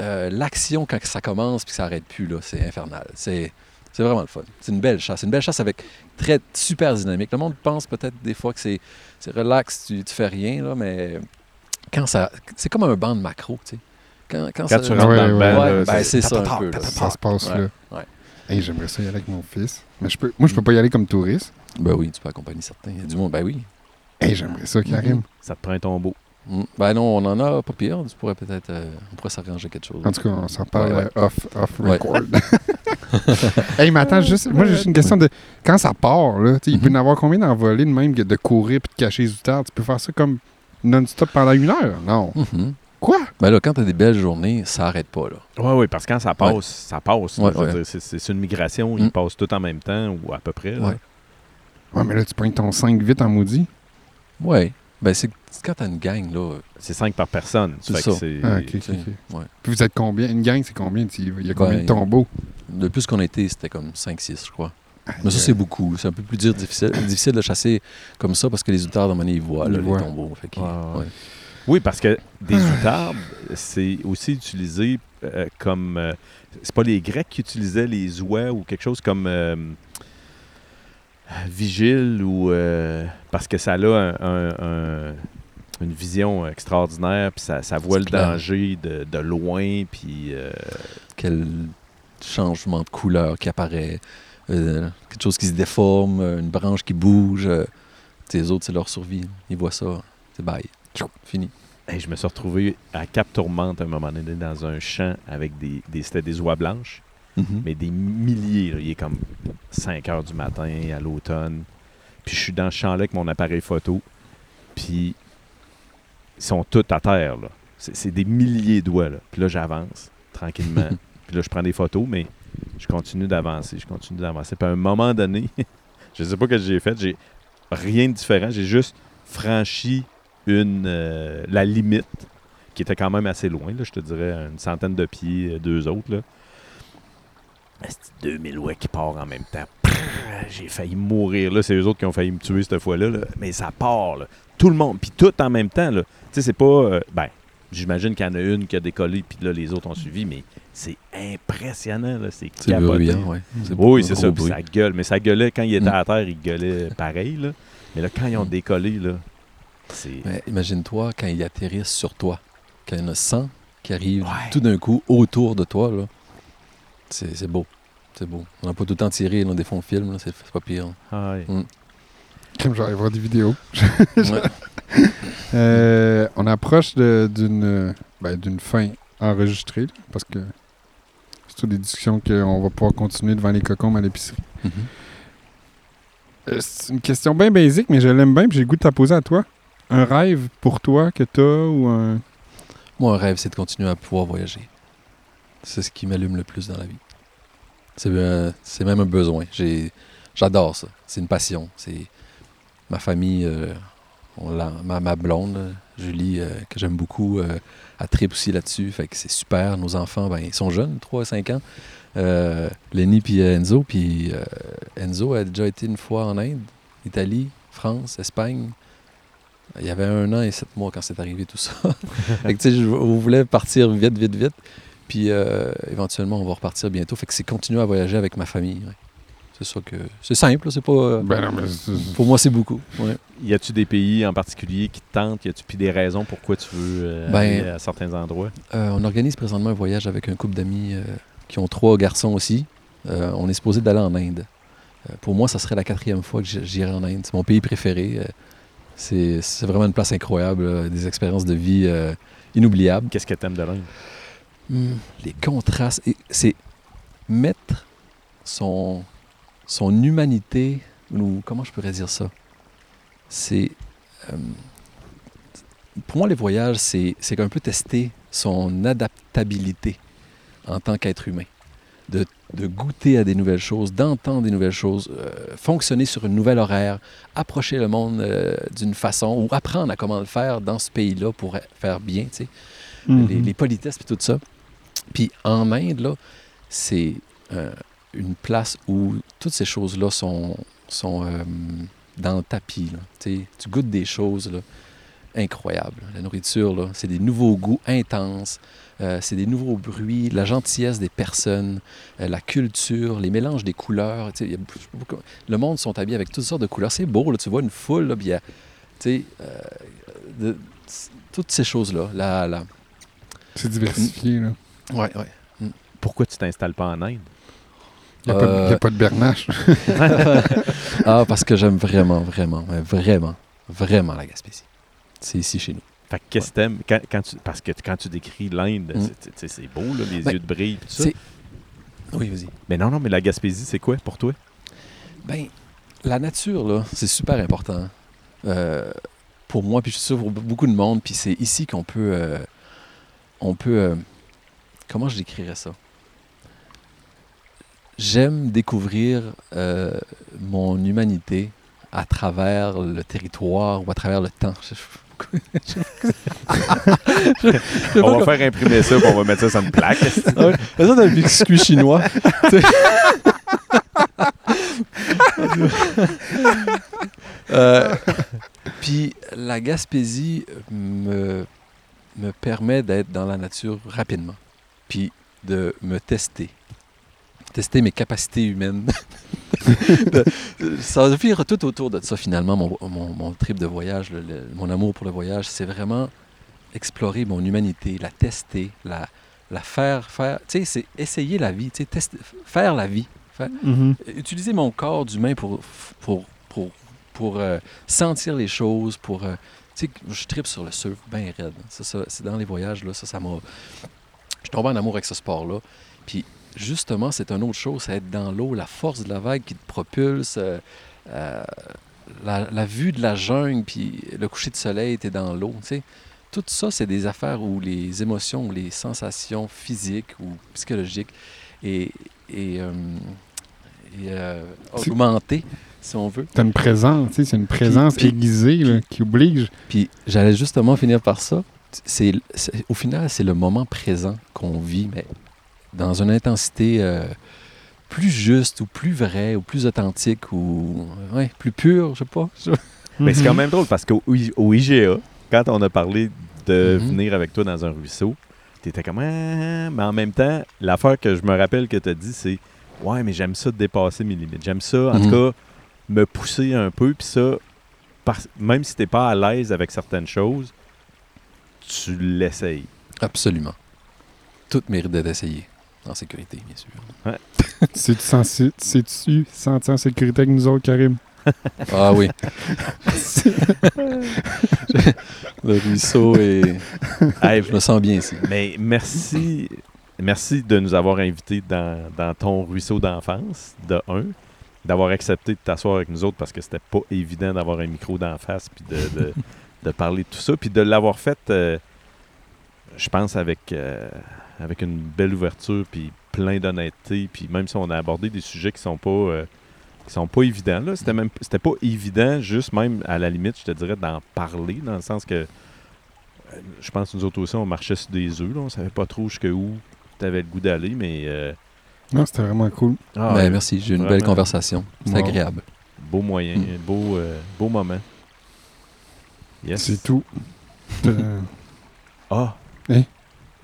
euh, l'action, quand ça commence puis que ça n'arrête plus, là, c'est infernal. C'est, c'est vraiment le fun. C'est une belle chasse. C'est une belle chasse avec très super dynamique. Le monde pense peut-être des fois que c'est, c'est relax, tu, tu fais rien, là, mais quand ça. C'est comme un banc de macro, tu sais. Quand, quand, Quand ça- tu rentres Ouais, dans ouais, ouais, ben, c'est ça un peu. là. Ça se passe Ouais, là. ouais. Hey, J'aimerais ça y aller avec mon fils. Mais je peux... moi, je peux pas y aller comme touriste. Ben oui, tu peux accompagner certains. Il y a du monde, ben oui. Hey, j'aimerais ça, Karim. Mhm. ça te prend un tombeau. Mm. Ben non, on en a pas pire. Tu pourrais peut-être. euh, on pourrait s'arranger quelque chose. En tout cas, on s'en parle Ouais, ouais. euh, off, off Ouais. record. hey, mais attends, juste, moi, j'ai juste une question de. Quand ça part, là, il peut y Mhm. en avoir combien d'envolées de même que de courir puis de cacher les outards? Tu peux faire ça comme non-stop pendant une heure? Non. Mhm. Quoi? Ben là, quand tu as des belles journées, ça arrête pas. Là. Oui, oui, parce que quand ça passe, ça passe. Ouais, ouais. c'est- une migration, ils passent tout en même temps, ou à peu près. Ouais. Ouais, mais là, tu prends ton 5 vite en maudit. Ouais. Ben c'est quand t'as une gang, là. C'est 5 par personne. C'est Fait que ça. Ah, ouais. Puis vous êtes combien? Une gang, c'est combien? Il y a combien Ben, de tombeaux? Le plus qu'on a été, c'était comme 5-6, je crois. Mais ça, c'est beaucoup. C'est un peu plus dur, difficile, difficile de chasser comme ça parce que les outards, dans mon ils voient Ils là, les voient. tombeaux. Fait qu'ils- Ouais, ouais. ouais. Oui, parce que des outardes, c'est aussi utilisé euh, comme. euh, c'est pas les Grecs qui utilisaient les oies ou quelque chose comme. euh, vigile ou. euh, parce que ça a un- un- un- une vision extraordinaire, puis ça, ça voit le clair. danger de, de loin, puis. euh, Quel changement de couleur qui apparaît. euh, quelque chose qui se déforme, une branche qui bouge. les autres, c'est leur survie. Ils voient ça. C'est bye. Tchou, Fini. hey, je me suis retrouvé à Cap Tourmente à un moment donné dans un champ avec des, des, c'était des oies blanches. Mhm. mais des milliers. là. Il est comme 5 heures du matin à l'automne. Puis je suis dans ce champ-là avec mon appareil photo. Puis ils sont tous à terre. là. C'est c'est des milliers de doigts. Là. Puis là, j'avance tranquillement. Puis là, je prends des photos, mais je continue d'avancer. Je continue d'avancer. Puis à un moment donné, je sais pas ce que j'ai fait. J'ai rien de différent. J'ai juste franchi une, euh, la limite qui était quand même assez loin. Là, je te dirais une centaine de pieds, euh, deux autres. Là. Asti, 2000 ouais qui part en même temps. J'ai failli mourir. là. C'est eux autres qui ont failli me tuer cette fois-là. là. Mais ça part. là. Tout le monde. Puis tout en même temps. Tu sais, c'est pas. euh, ben, j'imagine qu'il y en a une qui a décollé, puis là, les autres ont suivi. Mais c'est impressionnant. là. C'est C'est bruyant, ouais. C'est Oui, c'est ça. Puis ça gueule. Mais ça gueulait quand il était Mm. à terre, il gueulait pareil. Là. Mais là, quand ils ont Mm. décollé, là, c'est. Mais imagine-toi quand ils atterrissent sur toi, quand il y en a 100 qui arrivent Ouais. tout d'un coup autour de toi. là. C'est c'est beau. C'est beau. On n'a pas tout le temps tiré dans des fonds de film, là, c'est c'est pas pire. Ah ouais. Comme j'allais voir des vidéos. Ouais. Euh, on approche de- d'une ben, d'une fin enregistrée, là, parce que c'est toutes des discussions qu'on va pouvoir continuer devant les cocombes à l'épicerie. Mhm. Euh, c'est une question bien basique, mais je l'aime bien, puis j'ai le goût de la poser à toi. Un rêve pour toi que tu as ou un. Moi, un rêve, c'est de continuer à pouvoir voyager. C'est ce qui m'allume le plus dans la vie. C'est euh, même un besoin. J'adore ça. C'est une passion. C'est ma famille, euh, ma, blonde, Julie, euh, que j'aime beaucoup, elle tripe aussi là-dessus. Fait que c'est super. Nos enfants, ben, ils sont jeunes, 3 à 5 ans. Lenny puis Enzo. Puis Enzo a déjà été une fois en Inde, Italie, France, Espagne. Il y avait un an et sept mois quand c'est arrivé tout ça. fait que, on voulait partir vite, vite, vite. Puis euh, éventuellement, on va repartir bientôt. Fait que c'est continuer à voyager avec ma famille. ouais. C'est ça que. C'est simple, c'est pas. euh, Ben non, mais c'est- Pour moi, c'est beaucoup. ouais. Y a-tu des pays en particulier qui te tentent? Y a-tu puis des raisons pourquoi tu veux euh, Ben- aller à certains endroits? Euh, on organise présentement un voyage avec un couple d'amis euh, qui ont trois garçons aussi. Euh, on est supposé d'aller en Inde. Euh, pour moi, ça serait la quatrième fois que j'irai en Inde. C'est mon pays préféré. Euh, c'est c'est vraiment une place incroyable, des expériences de vie euh, inoubliables. Qu'est-ce que t'aimes de l'Inde? Hmm, Les contrastes, c'est mettre son, son humanité, ou comment je pourrais dire ça? C'est. euh, pour moi, les voyages, c'est un peu tester son adaptabilité en tant qu'être humain. De, de goûter à des nouvelles choses, d'entendre des nouvelles choses, euh, fonctionner sur une nouvelle horaire, approcher le monde euh, d'une façon, ou apprendre à comment le faire dans ce pays-là pour faire bien, tu sais Mhm. les, les politesses et tout ça. Puis en Inde, là, c'est euh, une place où toutes ces choses-là sont, sont euh, dans le tapis. Tu goûtes des choses incroyables. La nourriture, c'est des nouveaux goûts intenses. euh, c'est des nouveaux bruits, la gentillesse des personnes, la culture, les mélanges des couleurs. Le monde sont habillés avec toutes sortes de couleurs. C'est beau, là, tu vois une foule, là, puis a, toutes ces choses-là. La, la, C'est diversifié, là. Ouais, ouais. Pourquoi tu t'installes pas en Inde? Il n'y a, pas de- Euh, y a pas de bernache. ah, parce que j'aime vraiment, vraiment, mais vraiment, vraiment la Gaspésie. C'est ici chez nous. Fait que qu'est-ce que t'aimes? Quand, quand tu, parce que quand tu décris l'Inde, Mm. c'est- beau, là, les Ben, yeux de brille, pis tout ça. C'est- Oui, vas-y. Mais non, non, mais la Gaspésie, c'est quoi pour toi? Ben, la nature, là, c'est super important. Euh, pour moi, puis je suis sûr pour beaucoup de monde, puis c'est ici qu'on peut... euh, on peut... comment je décrirais ça? J'aime découvrir euh, mon humanité à travers le territoire ou à travers le temps. On va faire imprimer ça, puis on va mettre ça sur une plaque. Ah ouais. Ça, le biscuit chinois. Euh, Puis la Gaspésie me, me permet d'être dans la nature rapidement. Puis de me tester. Tester mes capacités humaines. Ça finir tout autour de ça finalement, mon, mon, mon trip de voyage, le- le- mon amour pour le voyage. C'est vraiment explorer mon humanité, la tester, la, la faire, faire, tu sais, c'est essayer la vie, tu sais, faire la vie, Mhm. utiliser mon corps d'humain pour, pour, pour, pour euh, sentir les choses, pour, euh, tu sais, je tripe sur le surf bien raide. Ça, ça, c'est dans les voyages, là, ça, ça m'a... Je suis tombé en amour avec ce sport-là. Puis, justement, c'est une autre chose, c'est être dans l'eau, la force de la vague qui te propulse, euh, euh, la, la vue de la jungle, puis le coucher de soleil, t'es dans l'eau, tu sais. Tout ça, c'est des affaires où les émotions, les sensations physiques ou psychologiques et, et, euh, et, C'est- augmentées, si on veut. T'as une présence, tu sais, c'est une présence puis- aiguisée là, qui oblige. Puis j'allais justement finir par ça. C'est, au final, c'est le moment présent qu'on vit, mais dans une intensité euh, plus juste ou plus vraie ou plus authentique ou ouais, plus pure, je sais pas. Je- Mais c'est quand même drôle parce qu'au au IGA, quand on a parlé de Mhm. venir avec toi dans un ruisseau, t'étais comme Ah, mais en même temps, l'affaire que je me rappelle que t'as dit, c'est Ouais, mais j'aime ça dépasser mes limites. J'aime ça, en Mhm. tout cas, me pousser un peu, puis ça, par- même si t'es pas à l'aise avec certaines choses, tu l'essayes. Absolument. Tout mérite d'être essayé. En sécurité, bien sûr. Sais-tu sensi- sais-tu sentir en sécurité avec nous autres, Karim? Ah oui. Le ruisseau et Hey, je me sens bien ici. mais merci, merci de nous avoir invités dans, dans ton ruisseau d'enfance, de un, d'avoir accepté de t'asseoir avec nous autres parce que c'était pas évident d'avoir un micro d'en face puis de, de, de parler de tout ça, puis de l'avoir fait, euh, je pense, avec, euh, avec une belle ouverture puis plein d'honnêteté, puis même si on a abordé des sujets qui sont pas euh, qui sont pas évidents là, c'était même c'était pas évident juste même à la limite, je te dirais d'en parler dans le sens que je pense que nous autres aussi, on marchait sur des œufs. Là. On savait pas trop jusqu'où tu avais le goût d'aller, mais. euh, Non, c'était vraiment cool. ah, Ben, merci, j'ai eu une belle conversation. C'est Wow. agréable. Beau moyen, Mm. beau, euh, beau moment. Yes. C'est tout. Euh, Ah! Hein?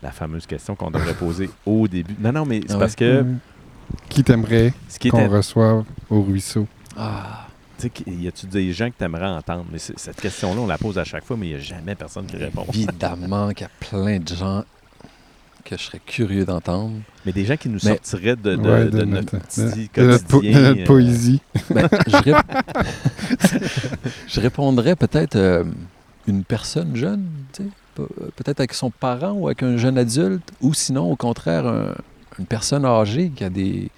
La fameuse question qu'on devrait poser au début. Non, non, mais c'est parce que Qui t'aimerait qu'on reçoive au ruisseau? Ah, Tu sais, qu'il- y a-tu des gens que tu aimerais entendre? Mais cette question-là, on la pose à chaque fois, mais il n'y a jamais personne qui répond. évidemment qu'il y a plein de gens que je serais curieux d'entendre. Mais des gens qui nous Mais- sortiraient de, de, Ouais, de de notre notre- petit De notre, po- de quotidien. notre euh, poésie. Ben, je, rép- je répondrais peut-être euh, une personne jeune, tu sais, pe- peut-être avec son parent ou avec un jeune adulte, ou sinon, au contraire, un- une personne âgée qui a des...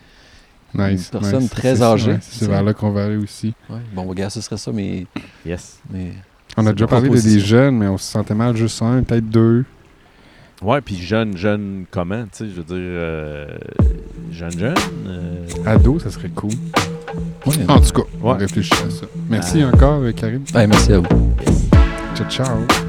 Nice. Une personne nice. très C'est- âgée, ouais, C'est vers là qu'on va aller aussi. Ouais, bon, regarde, ce serait ça, mais... Yes. mais On a déjà parlé de des jeunes, mais on se sentait mal juste un, peut-être deux. Ouais, puis jeune, jeune comment, tu sais, je veux dire, euh, jeune, jeune. euh, Ados, ça serait cool. ouais. En tout cas, on Ouais. réfléchit à ça. Merci Ah. encore, euh, Karim. Ouais, merci à vous. Ciao, ciao.